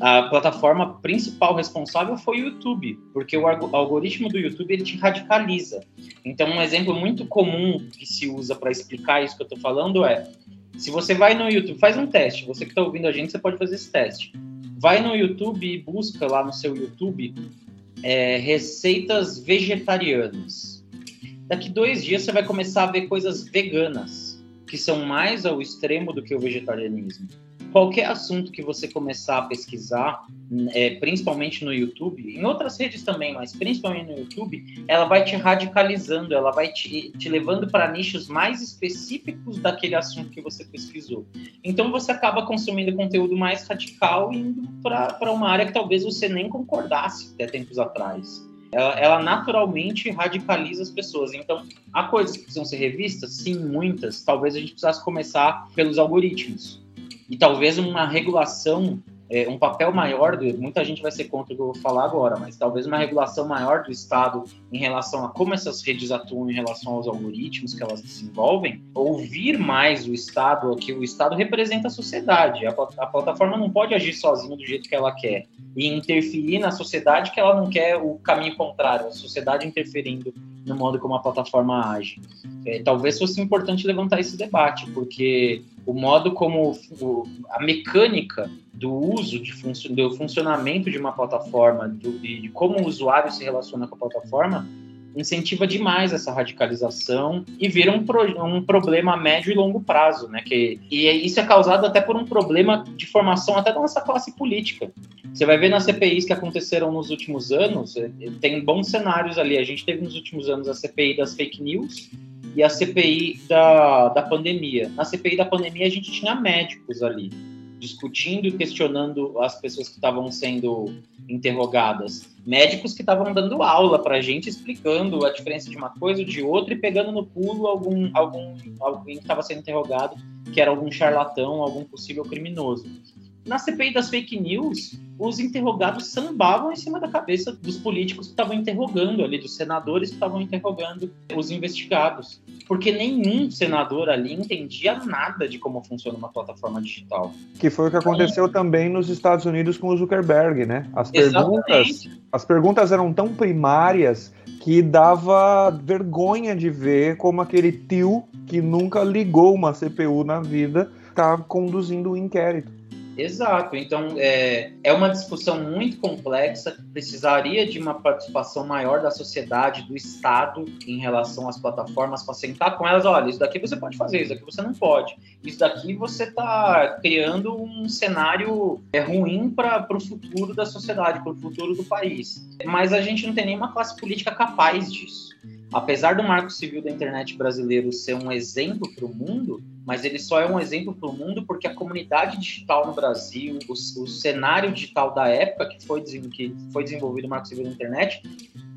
a plataforma principal responsável foi o YouTube, porque o algoritmo do YouTube ele te radicaliza. Então, um exemplo muito comum que se usa para explicar isso que eu estou falando é: se você vai no YouTube, faz um teste. Você que está ouvindo a gente, você pode fazer esse teste. Vai no YouTube e busca lá no seu YouTube é, receitas vegetarianas. Daqui dois dias você vai começar a ver coisas veganas, que são mais ao extremo do que o vegetarianismo qualquer assunto que você começar a pesquisar, é, principalmente no YouTube, em outras redes também, mas principalmente no YouTube, ela vai te radicalizando, ela vai te, te levando para nichos mais específicos daquele assunto que você pesquisou. Então você acaba consumindo conteúdo mais radical indo para uma área que talvez você nem concordasse até tempos atrás. Ela, ela, naturalmente radicaliza as pessoas. Então, há coisas que precisam ser revistas? Sim, muitas. Talvez a gente precisasse começar pelos algoritmos e talvez uma regulação, é, um papel maior, do, muita gente vai ser contra o que eu vou falar agora, mas talvez uma regulação maior do Estado em relação a como essas redes atuam em relação aos algoritmos que elas desenvolvem, ouvir mais o Estado, que o Estado representa a sociedade. A, a plataforma não pode agir sozinha do jeito que ela quer e interferir na sociedade que ela não quer o caminho contrário, a sociedade interferindo no modo como a plataforma age. É, talvez fosse importante levantar esse debate, porque o modo como o, a mecânica do uso de do funcionamento de uma plataforma, do, de como o usuário se relaciona com a plataforma, incentiva demais essa radicalização e vira um, pro, um problema a médio e longo prazo, né? Que, e isso é causado até por um problema de formação até da nossa classe política. Você vai ver nas CPIs que aconteceram nos últimos anos, é, tem bons cenários ali. A gente teve nos últimos anos a CPI das fake news, e a CPI da, da pandemia. Na CPI da pandemia, a gente tinha médicos ali, discutindo e questionando as pessoas que estavam sendo interrogadas. Médicos que estavam dando aula para a gente, explicando a diferença de uma coisa ou de outra e pegando no pulo algum, algum alguém que estava sendo interrogado, que era algum charlatão, algum possível criminoso. Na CPI das fake news, os interrogados sambavam em cima da cabeça dos políticos que estavam interrogando ali, dos senadores que estavam interrogando os investigados. Porque nenhum senador ali entendia nada de como funciona uma plataforma digital. Que foi o que aconteceu então, também nos Estados Unidos com o Zuckerberg, né? As perguntas, as perguntas eram tão primárias que dava vergonha de ver como aquele tio que nunca ligou uma CPU na vida está conduzindo o um inquérito. Exato. Então, é, é uma discussão muito complexa, precisaria de uma participação maior da sociedade, do Estado, em relação às plataformas, para sentar com elas: olha, isso daqui você pode fazer, isso daqui você não pode. Isso daqui você está criando um cenário é, ruim para o futuro da sociedade, para o futuro do país. Mas a gente não tem nenhuma classe política capaz disso apesar do marco civil da internet brasileiro ser um exemplo para o mundo, mas ele só é um exemplo para o mundo porque a comunidade digital no Brasil, o, o, cenário digital da época que foi, que foi desenvolvido o marco civil da internet,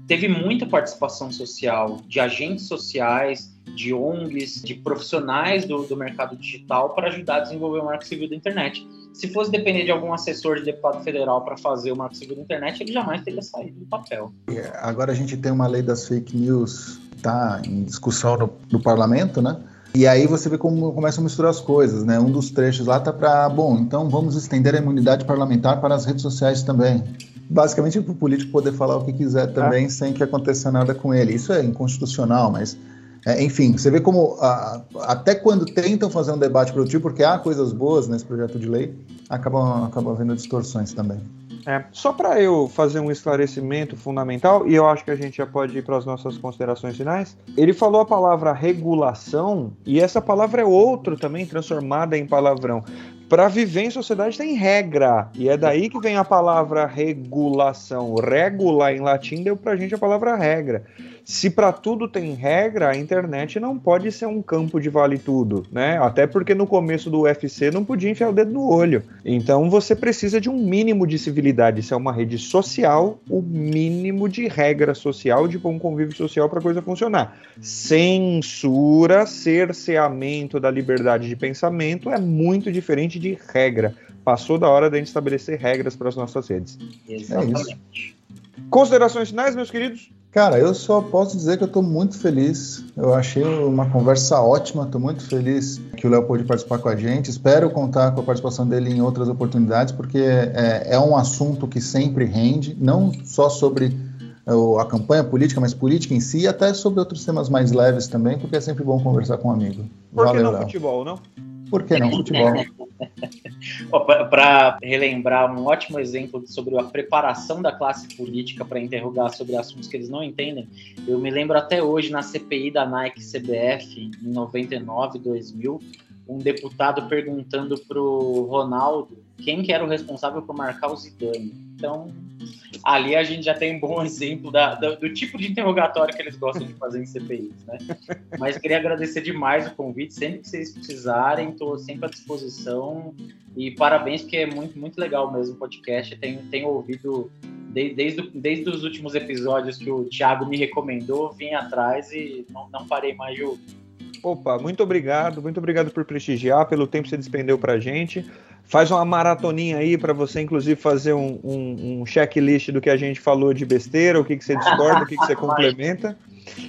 teve muita participação social, de agentes sociais, de ONGs, de profissionais do, do mercado digital para ajudar a desenvolver o marco civil da internet. Se fosse depender de algum assessor de deputado federal para fazer o marco civil da internet, ele jamais teria saído do papel. Agora a gente tem uma lei das fake news tá em discussão no, no parlamento, né? E aí você vê como começa a misturar as coisas, né? Um dos trechos lá tá para, bom, então vamos estender a imunidade parlamentar para as redes sociais também. Basicamente para o político poder falar o que quiser também ah. sem que aconteça nada com ele. Isso é inconstitucional, mas é, enfim, você vê como a, até quando tentam fazer um debate produtivo, porque há coisas boas nesse projeto de lei, acabam, acabam havendo distorções também. É, só para eu fazer um esclarecimento fundamental, e eu acho que a gente já pode ir para as nossas considerações finais. Ele falou a palavra regulação, e essa palavra é outro também transformada em palavrão. Para viver em sociedade tem regra, e é daí que vem a palavra regulação. Regula em latim deu para a gente a palavra regra. Se para tudo tem regra, a internet não pode ser um campo de vale tudo, né? Até porque no começo do UFC não podia enfiar o dedo no olho. Então você precisa de um mínimo de civilidade. Se é uma rede social, o mínimo de regra social, de bom convívio social para a coisa funcionar. Censura, cerceamento da liberdade de pensamento é muito diferente de regra. Passou da hora da gente estabelecer regras para as nossas redes. Exatamente. É Considerações finais, meus queridos? Cara, eu só posso dizer que eu estou muito feliz. Eu achei uma conversa ótima. Estou muito feliz que o Léo pôde participar com a gente. Espero contar com a participação dele em outras oportunidades, porque é, é um assunto que sempre rende, não só sobre a campanha política, mas política em si, e até sobre outros temas mais leves também, porque é sempre bom conversar com um amigo. Por que Valeu, não Léo. futebol, não? Por que não futebol? [LAUGHS] Para relembrar um ótimo exemplo sobre a preparação da classe política para interrogar sobre assuntos que eles não entendem, eu me lembro até hoje na CPI da Nike CBF, em 99, 2000, um deputado perguntando para o Ronaldo quem que era o responsável por marcar o Zidane. Então, ali a gente já tem um bom [LAUGHS] exemplo da, da, do tipo de interrogatório que eles gostam de fazer em CPIs, né? Mas queria agradecer demais o convite, sempre que vocês precisarem, estou sempre à disposição e parabéns, porque é muito, muito legal mesmo o podcast, tenho, tenho ouvido desde, desde, desde os últimos episódios que o Thiago me recomendou, vim atrás e não, não parei mais de ouvir. Opa, muito obrigado, muito obrigado por prestigiar, pelo tempo que você despendeu pra gente. Faz uma maratoninha aí para você, inclusive, fazer um, um, um, checklist do que a gente falou de besteira, o que, que você discorda, o que, que você [LAUGHS] complementa.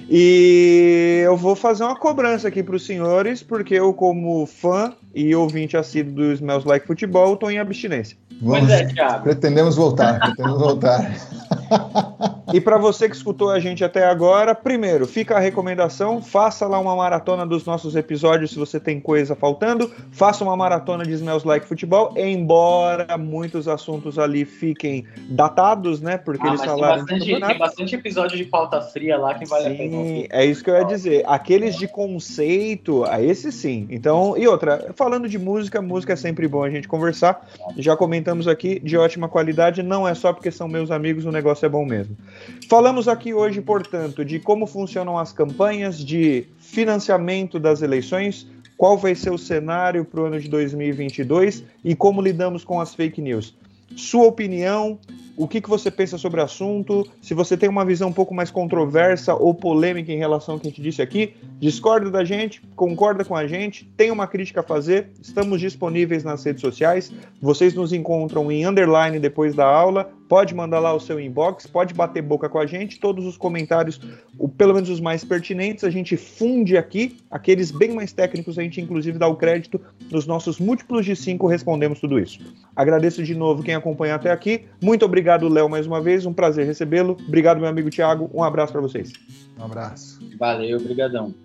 E eu vou fazer uma cobrança aqui para os senhores, porque eu, como fã e ouvinte assíduo do Smells Like Futebol, estou em abstinência. Vamos, é, Thiago. Pretendemos voltar, pretendemos voltar. [LAUGHS] E para você que escutou a gente até agora, primeiro, fica a recomendação, faça lá uma maratona dos nossos episódios se você tem coisa faltando, faça uma maratona de Smells Like Futebol, embora muitos assuntos ali fiquem datados, né, porque ah, eles falaram... Tem bastante, tem bastante episódio de pauta fria lá que vale sim, a pena. Sim, é isso que eu ia dizer. Aqueles de conceito, a esse sim. Então, e outra, falando de música, música é sempre bom a gente conversar, já comentamos aqui, de ótima qualidade, não é só porque são meus amigos, o negócio é bom mesmo. Falamos aqui hoje, portanto, de como funcionam as campanhas de financiamento das eleições, qual vai ser o cenário para o ano de 2022 e como lidamos com as fake news. Sua opinião, o que, que você pensa sobre o assunto, se você tem uma visão um pouco mais controversa ou polêmica em relação ao que a gente disse aqui, discorda da gente, concorda com a gente, tem uma crítica a fazer, estamos disponíveis nas redes sociais, vocês nos encontram em underline depois da aula, pode mandar lá o seu inbox, pode bater boca com a gente, todos os comentários, o, pelo menos os mais pertinentes, a gente funde aqui, aqueles bem mais técnicos, a gente inclusive dá o crédito nos nossos múltiplos de cinco, respondemos tudo isso. Agradeço de novo quem acompanha até aqui, muito obrigado Léo, mais uma vez. Um prazer recebê-lo. Obrigado, meu amigo Thiago. Um abraço para vocês. Um abraço. Valeu, obrigadão.